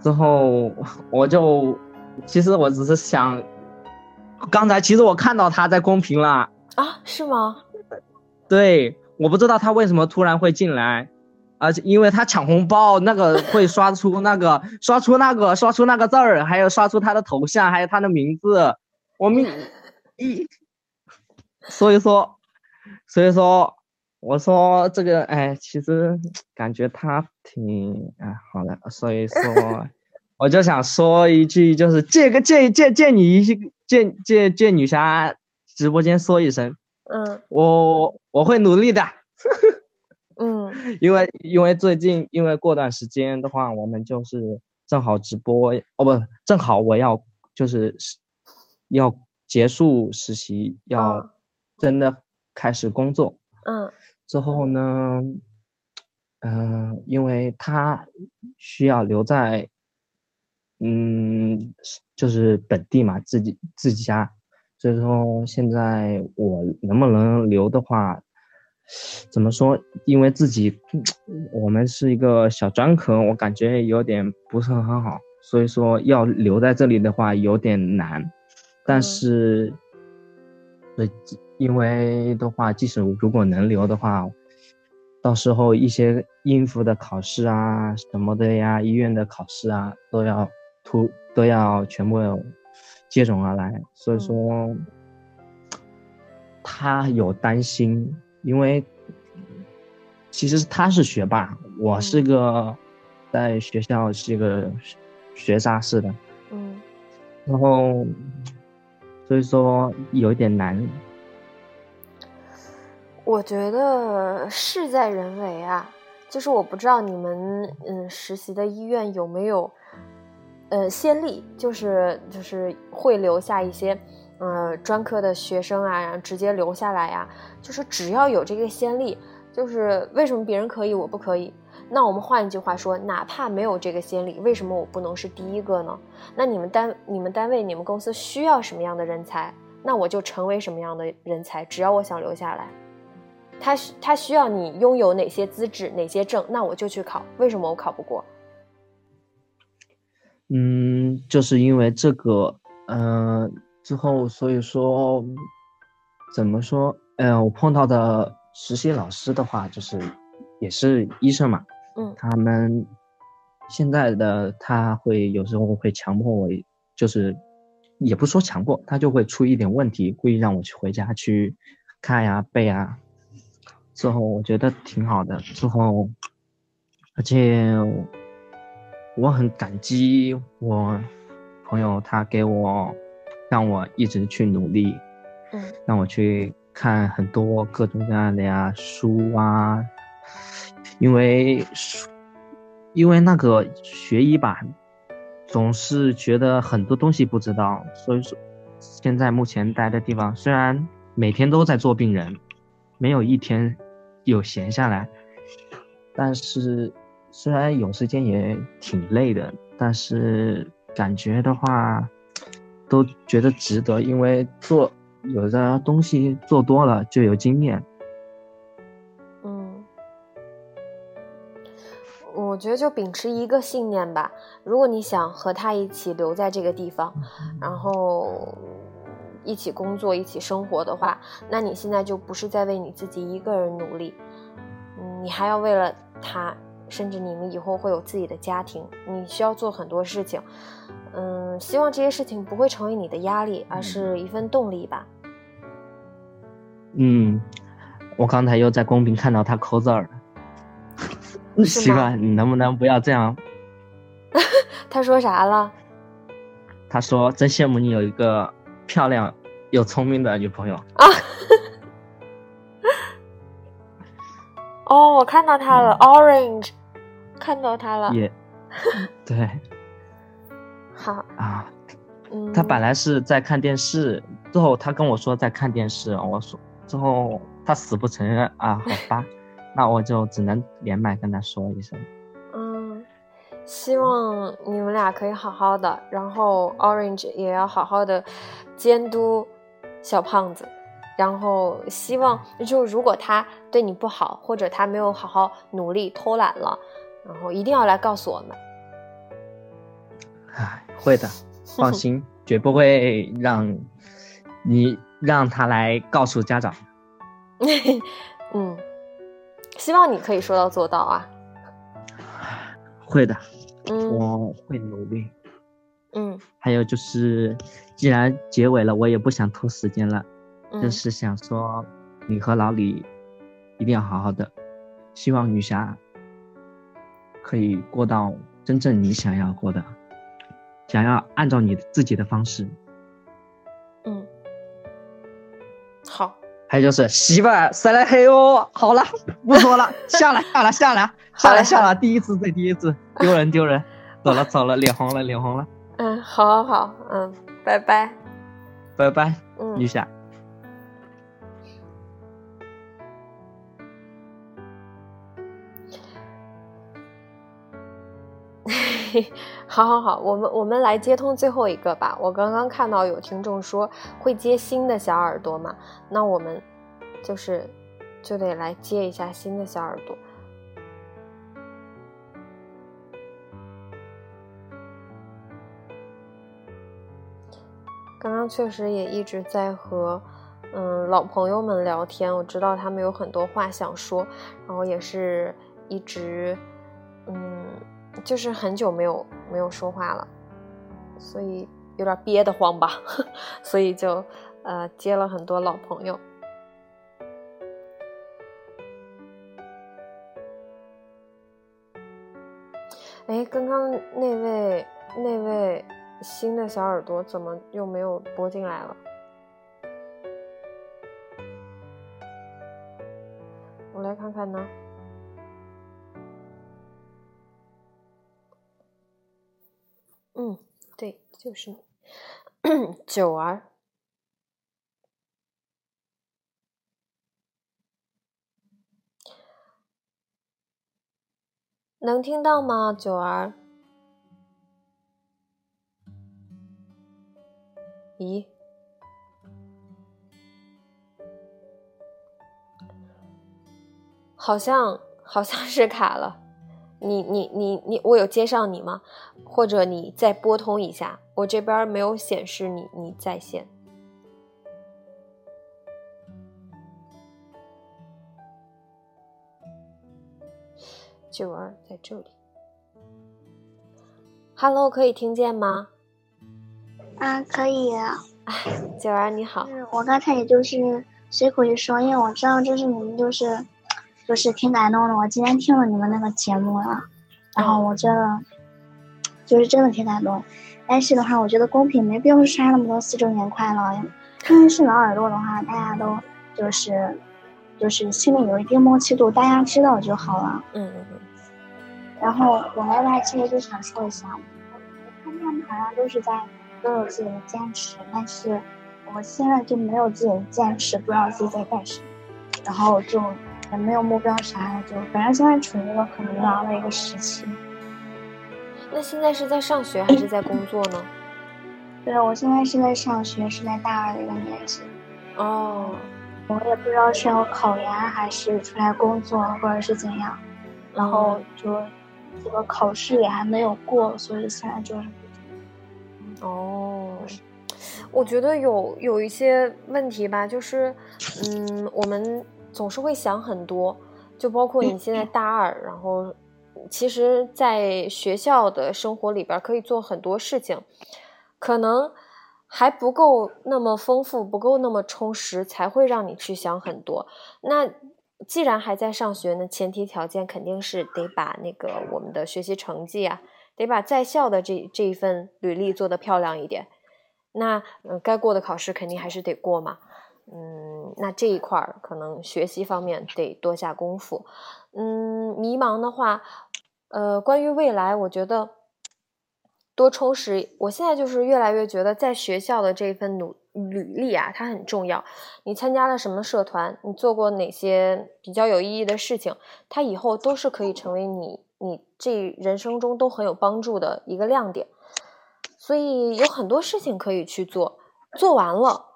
之后我就，其实我只是想，刚才其实我看到他在公屏了。啊，是吗？对，我不知道他为什么突然会进来，而且因为他抢红包，那个会刷出那个刷出那个刷出那个字儿，还有刷出他的头像，还有他的名字，我们一，所以说，所以说。我说这个，哎，其实感觉他挺哎好的，所以说 我就想说一句，就是借个借借借你一借借借女侠直播间说一声，嗯，我我会努力的，嗯，因为因为最近因为过段时间的话，我们就是正好直播哦不正好我要就是要结束实习，要真的开始工作，嗯。之后呢，嗯，因为他需要留在，嗯，就是本地嘛，自己自己家，所以说现在我能不能留的话，怎么说？因为自己我们是一个小专科，我感觉有点不是很好，所以说要留在这里的话有点难，但是，呃。因为的话，即使如果能留的话，到时候一些应付的考试啊什么的呀，医院的考试啊，都要突都要全部接踵而来。所以说，他有担心，因为其实他是学霸，我是个在学校是一个学渣似的，嗯，然后所以说有点难。我觉得事在人为啊，就是我不知道你们嗯实习的医院有没有呃先例，就是就是会留下一些呃专科的学生啊，然后直接留下来呀。就是只要有这个先例，就是为什么别人可以我不可以？那我们换一句话说，哪怕没有这个先例，为什么我不能是第一个呢？那你们单你们单位你们公司需要什么样的人才，那我就成为什么样的人才，只要我想留下来。他需他需要你拥有哪些资质哪些证，那我就去考。为什么我考不过？嗯，就是因为这个，嗯，之后所以说，怎么说？嗯，我碰到的实习老师的话，就是也是医生嘛，嗯，他们现在的他会有时候会强迫我，就是也不说强迫，他就会出一点问题，故意让我去回家去看呀背啊。之后我觉得挺好的，之后，而且我很感激我朋友，他给我让我一直去努力，嗯，让我去看很多各种各样的呀书啊，因为书，因为那个学医吧，总是觉得很多东西不知道，所以说现在目前待的地方虽然每天都在做病人，没有一天。有闲下来，但是虽然有时间也挺累的，但是感觉的话，都觉得值得，因为做有的东西做多了就有经验。嗯，我觉得就秉持一个信念吧，如果你想和他一起留在这个地方，然后。一起工作、一起生活的话，那你现在就不是在为你自己一个人努力，你还要为了他，甚至你们以后会有自己的家庭，你需要做很多事情，嗯，希望这些事情不会成为你的压力，而是一份动力吧。嗯，我刚才又在公屏看到他扣字儿了，奇怪，你能不能不要这样？他说啥了？他说真羡慕你有一个。漂亮又聪明的女朋友啊！哦，我看到他了，Orange，看到他了。也对，好啊。嗯，他本来是在看电视，之后他跟我说在看电视，我说之后他死不承认啊，好吧，那我就只能连麦跟他说一声。嗯希望你们俩可以好好的，然后 Orange 也要好好的监督小胖子，然后希望就如果他对你不好，或者他没有好好努力偷懒了，然后一定要来告诉我们。唉，会的，放心，绝不会让你让他来告诉家长。嗯，希望你可以说到做到啊。会的，嗯我会努力。嗯还有就是，既然结尾了，我也不想拖时间了，嗯，就是想说，你和老李一定要好好的，希望女侠可以过到真正你想要过的，想要按照你自己的方式。嗯，好，还有就是媳妇儿塞来黑哦，好了，不说了，下来下来下来 下来下来，第一次再第一次，丢人丢人，走了走了，脸红了脸红了，嗯，好好好，嗯，拜拜，拜拜，嗯。女侠。好好好，我们我们来接通最后一个吧。我刚刚看到有听众说会接新的小耳朵嘛，那我们就是就得来接一下新的小耳朵。刚刚确实也一直在和嗯老朋友们聊天，我知道他们有很多话想说，然后也是一直嗯就是很久没有没有说话了，所以有点憋得慌吧，所以就呃接了很多老朋友。哎，刚刚那位那位新的小耳朵怎么又没有播进来了？我来看看呢。嗯，对，就是，九儿。能听到吗，九儿？咦，好像好像是卡了。你你你你，我有接上你吗？或者你再拨通一下，我这边没有显示你你在线。九儿在这里，Hello，可以听见吗？啊，可以。哎九儿你好，是我刚才也就是随口一说，因为我知道就是你们就是就是挺感动的。我今天听了你们那个节目了，然后我觉得就是真的挺感动。但是的话，我觉得公屏没必要刷那么多四周年快乐，因为是老耳朵的话，大家都就是就是心里有一定默契度，大家知道就好了。嗯嗯嗯，然后我来吧，其实就想说一下，我看他们好像都是在都有自己的坚持，但是我现在就没有自己的坚持，不知道自己在干什么，然后就也没有目标啥的，就反正现在处于一个很迷茫的一个时期。那现在是在上学还是在工作呢？对，我现在是在上学，是在大二的一个年级，哦，我也不知道是要考研还是出来工作或者是怎样，然后就这个考试也还没有过，所以现在就是。哦，我觉得有有一些问题吧，就是，嗯，我们总是会想很多，就包括你现在大二，然后其实，在学校的生活里边可以做很多事情，可能还不够那么丰富，不够那么充实，才会让你去想很多。那既然还在上学呢，前提条件肯定是得把那个我们的学习成绩啊。得把在校的这这一份履历做得漂亮一点，那嗯、呃，该过的考试肯定还是得过嘛，嗯，那这一块儿可能学习方面得多下功夫，嗯，迷茫的话，呃，关于未来，我觉得多充实，我现在就是越来越觉得在学校的这份努履历啊，它很重要。你参加了什么社团，你做过哪些比较有意义的事情，它以后都是可以成为你。你这人生中都很有帮助的一个亮点，所以有很多事情可以去做。做完了，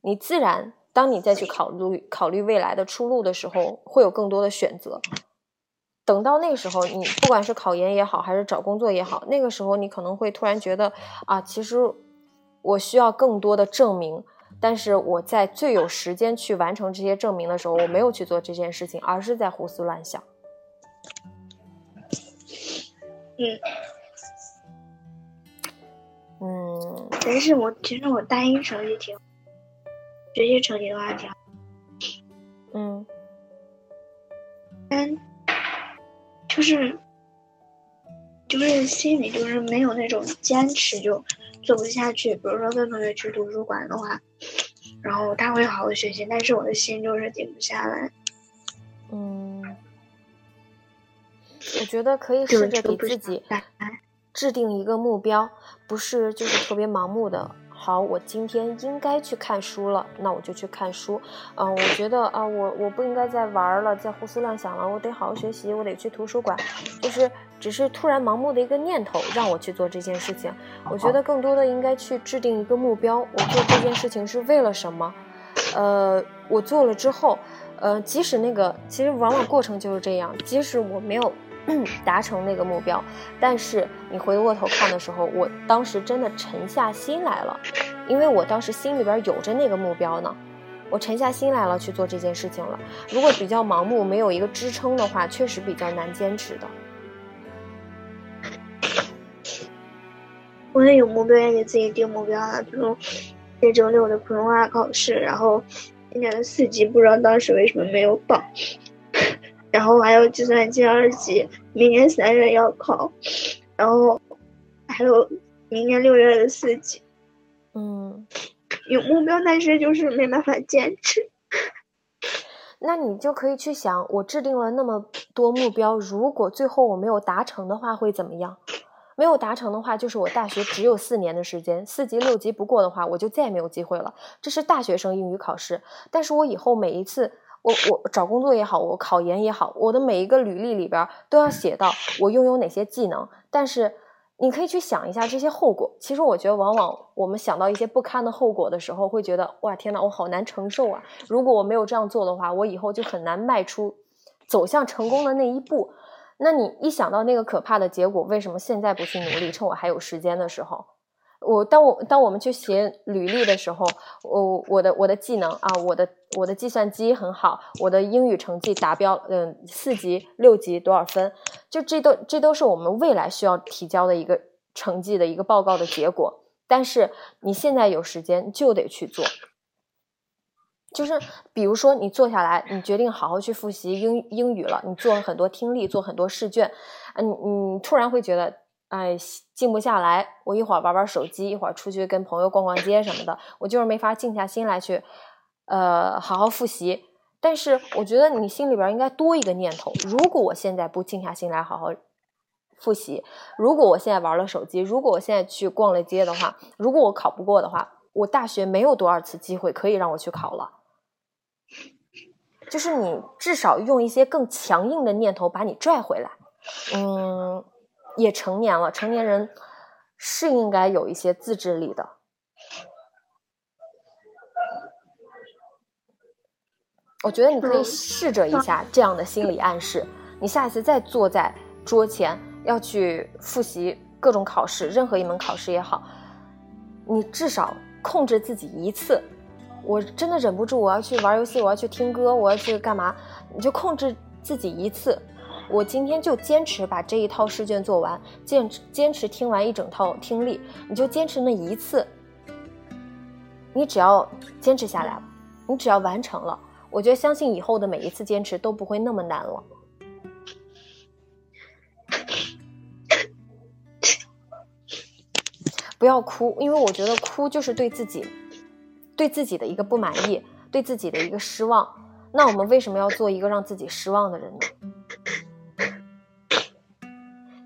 你自然当你再去考虑考虑未来的出路的时候，会有更多的选择。等到那个时候，你不管是考研也好，还是找工作也好，那个时候你可能会突然觉得啊，其实我需要更多的证明，但是我在最有时间去完成这些证明的时候，我没有去做这件事情，而是在胡思乱想。嗯嗯，但是我其实我大一成绩挺，学习成绩的话挺好，嗯但就是就是心里就是没有那种坚持，就做不下去。比如说跟同学去图书馆的话，然后他会好好学习，但是我的心就是静不下来，嗯，我觉得可以试着给自己干。制定一个目标，不是就是特别盲目的。好，我今天应该去看书了，那我就去看书。嗯、我觉得啊，我我不应该再玩了，再胡思乱想了，我得好好学习，我得去图书馆。就是只是突然盲目的一个念头让我去做这件事情。我觉得更多的应该去制定一个目标，我做这件事情是为了什么？呃，我做了之后，呃，即使那个其实往往过程就是这样，即使我没有 达成那个目标，但是你回过头看的时候，我当时真的沉下心来了，因为我当时心里边有着那个目标呢，我沉下心来了去做这件事情了。如果比较盲目，没有一个支撑的话，确实比较难坚持的。我也有目标，也给自己定目标了，比如这周六的普通话考试，然后今年的四级不知道当时为什么没有报，然后还有计算机二级，明年三月要考，然后还有明年六月的四级，嗯，有目标，但是就是没办法坚持。那你就可以去想，我制定了那么多目标，如果最后我没有达成的话，会怎么样？没有达成的话，就是我大学只有四年的时间，四级六级不过的话，我就再也没有机会了。这是大学生英语考试，但是我以后每一次，我我找工作也好，我考研也好，我的每一个履历里边都要写到我拥有哪些技能。但是你可以去想一下这些后果。其实我觉得，往往我们想到一些不堪的后果的时候，会觉得哇，天呐，我好难承受啊！如果我没有这样做的话，我以后就很难迈出走向成功的那一步。那你一想到那个可怕的结果，为什么现在不去努力？趁我还有时间的时候，我当我当我们去写履历的时候，我我的我的技能啊，我的我的计算机很好，我的英语成绩达标，嗯，四级六级多少分？就这都这都是我们未来需要提交的一个成绩的一个报告的结果。但是你现在有时间就得去做。就是比如说，你坐下来，你决定好好去复习英英语了，你做了很多听力，做很多试卷，嗯，你突然会觉得，哎，静不下来。我一会儿玩玩手机，一会儿出去跟朋友逛逛街什么的，我就是没法静下心来去，呃，好好复习。但是我觉得你心里边应该多一个念头：如果我现在不静下心来好好复习，如果我现在玩了手机，如果我现在去逛了街的话，如果我考不过的话，我大学没有多少次机会可以让我去考了。就是你至少用一些更强硬的念头把你拽回来。嗯，也成年了，成年人是应该有一些自制力的。我觉得你可以试着一下这样的心理暗示。你下一次再坐在桌前要去复习各种考试，任何一门考试也好，你至少控制自己一次。我真的忍不住，我要去玩游戏，我要去听歌，我要去干嘛？你就控制自己一次。我今天就坚持把这一套试卷做完，坚持坚持听完一整套听力，你就坚持那一次。你只要坚持下来，你只要完成了，我觉得相信以后的每一次坚持都不会那么难了。不要哭，因为我觉得哭就是对自己。对自己的一个不满意，对自己的一个失望，那我们为什么要做一个让自己失望的人呢？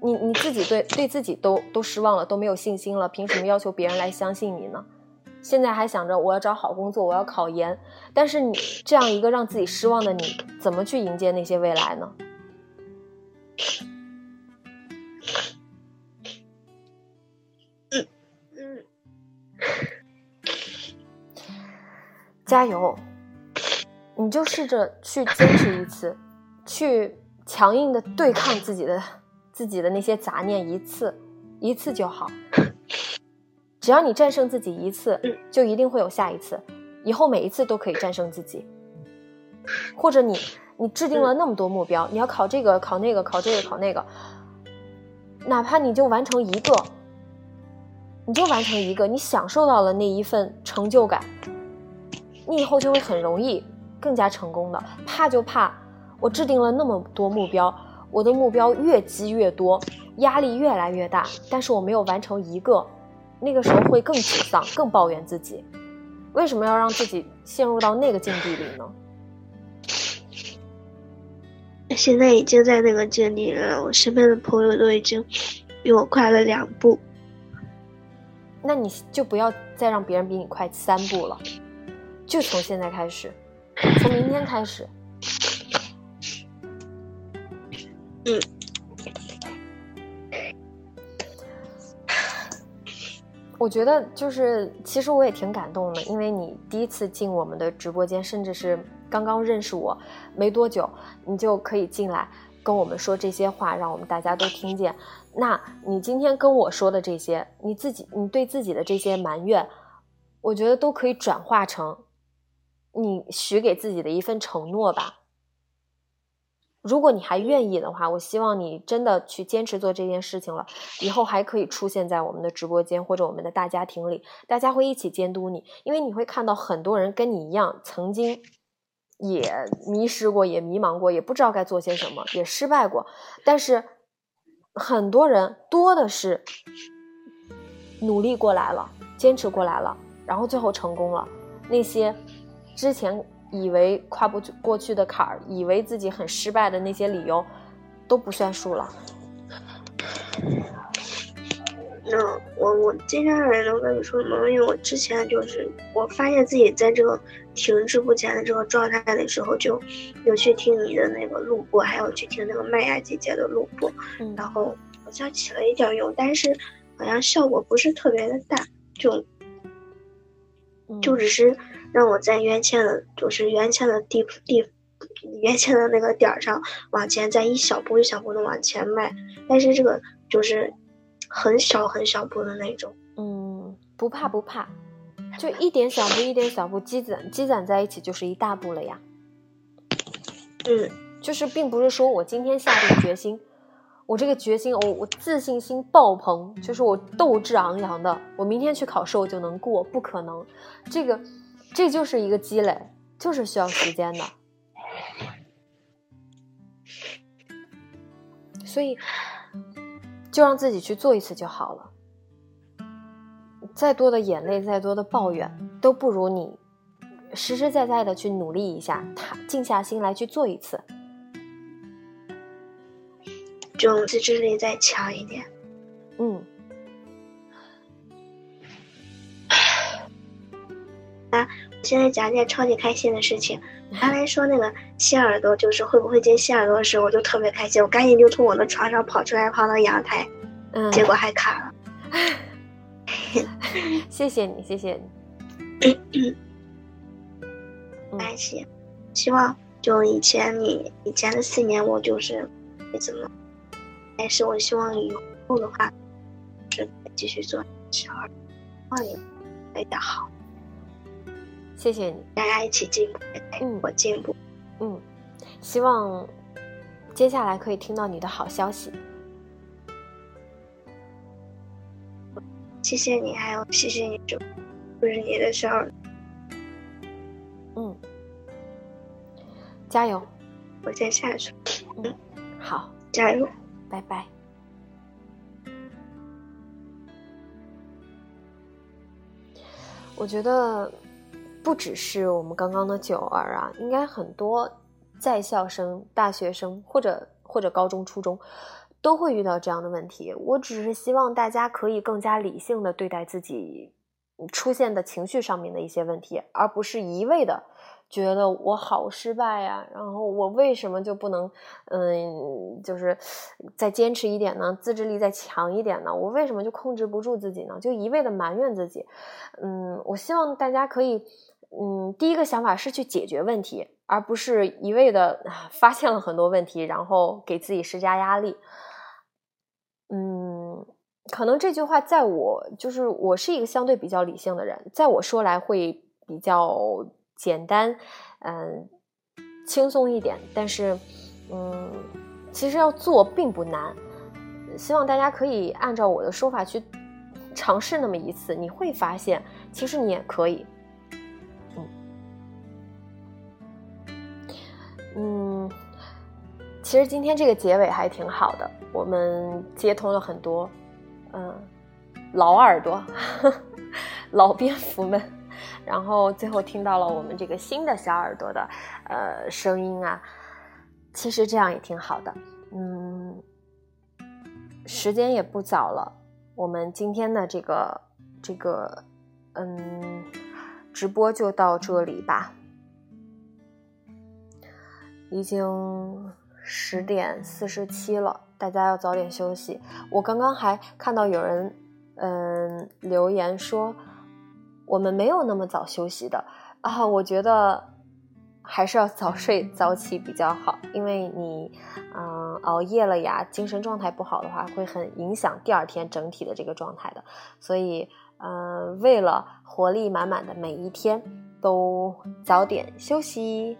你你自己对对自己都都失望了，都没有信心了，凭什么要求别人来相信你呢？现在还想着我要找好工作，我要考研，但是你这样一个让自己失望的你，怎么去迎接那些未来呢？嗯嗯。加油！你就试着去坚持一次，去强硬的对抗自己的自己的那些杂念一次一次就好。只要你战胜自己一次，就一定会有下一次，以后每一次都可以战胜自己。或者你你制定了那么多目标，你要考这个考那个考这个考那个，哪怕你就完成一个，你就完成一个，你享受到了那一份成就感，你以后就会很容易更加成功的。怕就怕我制定了那么多目标，我的目标越积越多，压力越来越大，但是我没有完成一个，那个时候会更沮丧，更抱怨自己。为什么要让自己陷入到那个境地里呢？现在已经在那个境地了，我身边的朋友都已经比我快了两步。那你就不要再让别人比你快三步了，就从现在开始，从明天开始。我觉得就是，其实我也挺感动的，因为你第一次进我们的直播间，甚至是。刚刚认识我没多久，你就可以进来跟我们说这些话，让我们大家都听见。那你今天跟我说的这些，你自己你对自己的这些埋怨，我觉得都可以转化成你许给自己的一份承诺吧。如果你还愿意的话，我希望你真的去坚持做这件事情了，以后还可以出现在我们的直播间或者我们的大家庭里，大家会一起监督你，因为你会看到很多人跟你一样曾经。也迷失过，也迷茫过，也不知道该做些什么，也失败过。但是很多人多的是努力过来了，坚持过来了，然后最后成功了。那些之前以为跨不过去的坎儿，以为自己很失败的那些理由，都不算数了。那我我接下来能跟你说什么？因为我之前就是我发现自己在这个停滞不前的这个状态的时候，就有去听你的那个录播，还有去听那个麦芽姐姐的录播，然后好像起了一点用，但是好像效果不是特别的大，就就只是让我在原先的，就是原先的地地原先的那个点儿上往前再一小步一小步的往前迈，但是这个就是。很小很小步的那种，嗯，不怕不怕，就一点小步一点小步积攒积攒在一起就是一大步了呀。嗯，就是并不是说我今天下定决心，我这个决心我我自信心爆棚，就是我斗志昂扬的，我明天去考试我就能过，不可能，这个这就是一个积累，就是需要时间的，所以。就让自己去做一次就好了。再多的眼泪，再多的抱怨，都不如你实实在在的去努力一下，他静下心来去做一次，就自制力再强一点。嗯。啊，现在讲一件超级开心的事情。刚才说那个吸耳朵，就是会不会接吸耳朵的时候，我就特别开心，我赶紧就从我的床上跑出来，跑到阳台，嗯，结果还卡了。谢谢你，谢谢你。关系，希望就以前你以前的四年，我就是没怎么，但是我希望以后的话，是继续做小二，望你非常好。谢谢你，大家一起进步，嗯，我进步，嗯，希望接下来可以听到你的好消息。谢谢你，还有谢谢你，这不是你的事儿。嗯，加油，我先下去。嗯，好，加油，拜拜。我觉得。不只是我们刚刚的九儿啊，应该很多在校生、大学生或者或者高中、初中都会遇到这样的问题。我只是希望大家可以更加理性的对待自己出现的情绪上面的一些问题，而不是一味的觉得我好失败呀，然后我为什么就不能嗯，就是再坚持一点呢？自制力再强一点呢？我为什么就控制不住自己呢？就一味的埋怨自己。嗯，我希望大家可以。嗯，第一个想法是去解决问题，而不是一味的 发现了很多问题，然后给自己施加压力。嗯，可能这句话在我就是我是一个相对比较理性的人，在我说来会比较简单，嗯，轻松一点。但是，嗯，其实要做并不难。希望大家可以按照我的说法去尝试那么一次，你会发现，其实你也可以。嗯，其实今天这个结尾还挺好的，我们接通了很多，嗯，老耳朵、老蝙蝠们，然后最后听到了我们这个新的小耳朵的呃声音啊，其实这样也挺好的。嗯，时间也不早了，我们今天的这个这个嗯直播就到这里吧。已经十点四十七了，大家要早点休息。我刚刚还看到有人，嗯，留言说我们没有那么早休息的啊。我觉得还是要早睡早起比较好，因为你，嗯，熬夜了呀，精神状态不好的话，会很影响第二天整体的这个状态的。所以，嗯，为了活力满满的每一天，都早点休息。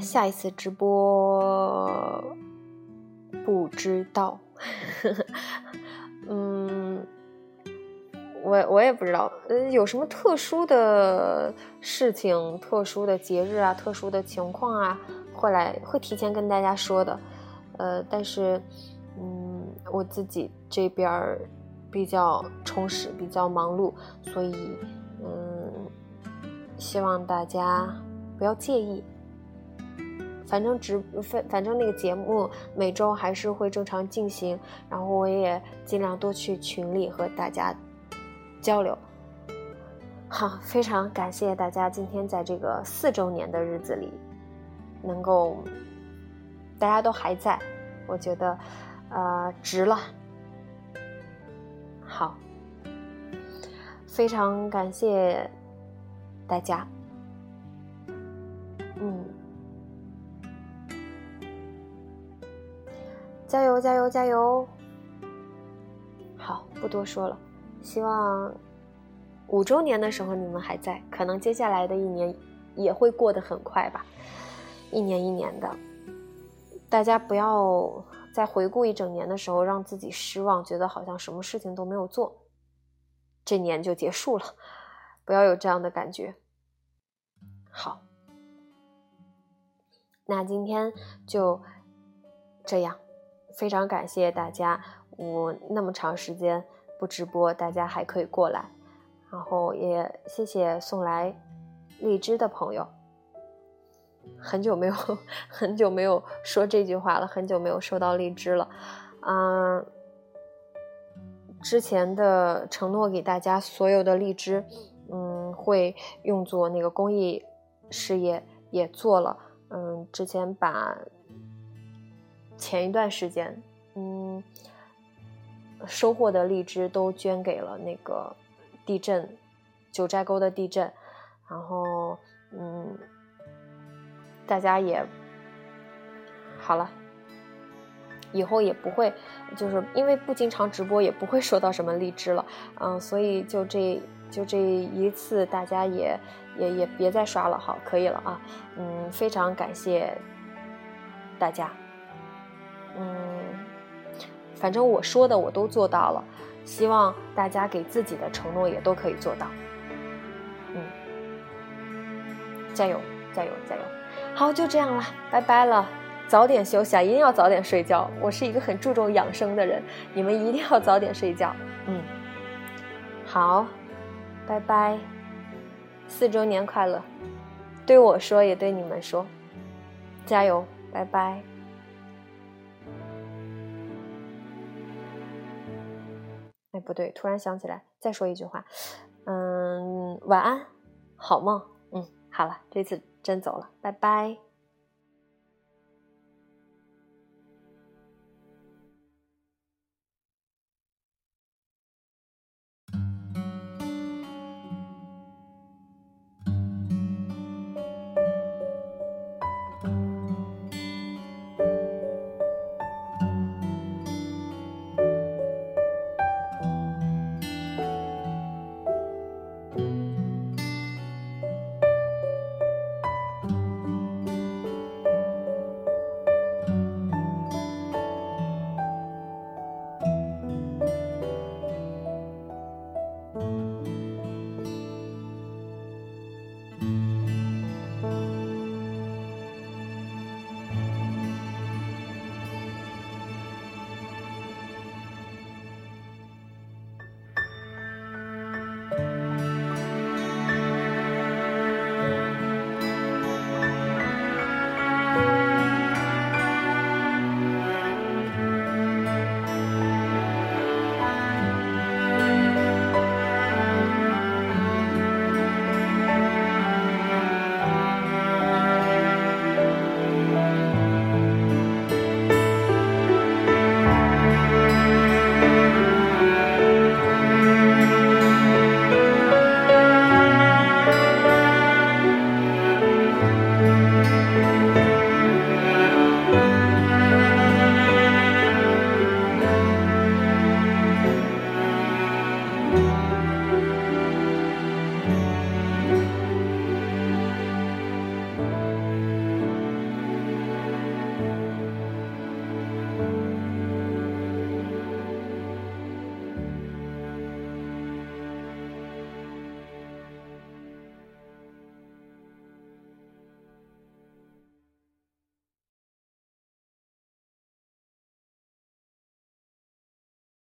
下一次直播不知道，嗯，我我也不知道，呃，有什么特殊的事情、特殊的节日啊、特殊的情况啊，会来会提前跟大家说的，呃，但是，嗯，我自己这边比较充实，比较忙碌，所以，嗯，希望大家不要介意。反正直反反正那个节目每周还是会正常进行，然后我也尽量多去群里和大家交流。好，非常感谢大家今天在这个四周年的日子里，能够大家都还在，我觉得呃值了。好，非常感谢大家，嗯。加油加油加油！好，不多说了。希望五周年的时候你们还在，可能接下来的一年也会过得很快吧，一年一年的。大家不要在回顾一整年的时候让自己失望，觉得好像什么事情都没有做，这年就结束了。不要有这样的感觉。好，那今天就这样。非常感谢大家，我那么长时间不直播，大家还可以过来，然后也谢谢送来荔枝的朋友。很久没有 很久没有说这句话了，很久没有收到荔枝了，嗯，之前的承诺给大家所有的荔枝，嗯，会用作那个公益事业也做了，嗯，之前把。前一段时间，嗯，收获的荔枝都捐给了那个地震九寨沟的地震，然后嗯，大家也好了，以后也不会，就是因为不经常直播，也不会收到什么荔枝了，嗯，所以就这就这一次，大家也也也别再刷了，好，可以了啊，嗯，非常感谢大家。嗯，反正我说的我都做到了，希望大家给自己的承诺也都可以做到。嗯，加油，加油，加油！好，就这样了，拜拜了，早点休息啊，一定要早点睡觉。我是一个很注重养生的人，你们一定要早点睡觉。嗯，好，拜拜，四周年快乐！对我说，也对你们说，加油，拜拜。哎，不对，突然想起来，再说一句话，嗯，晚安，好梦，嗯，好了，这次真走了，拜拜。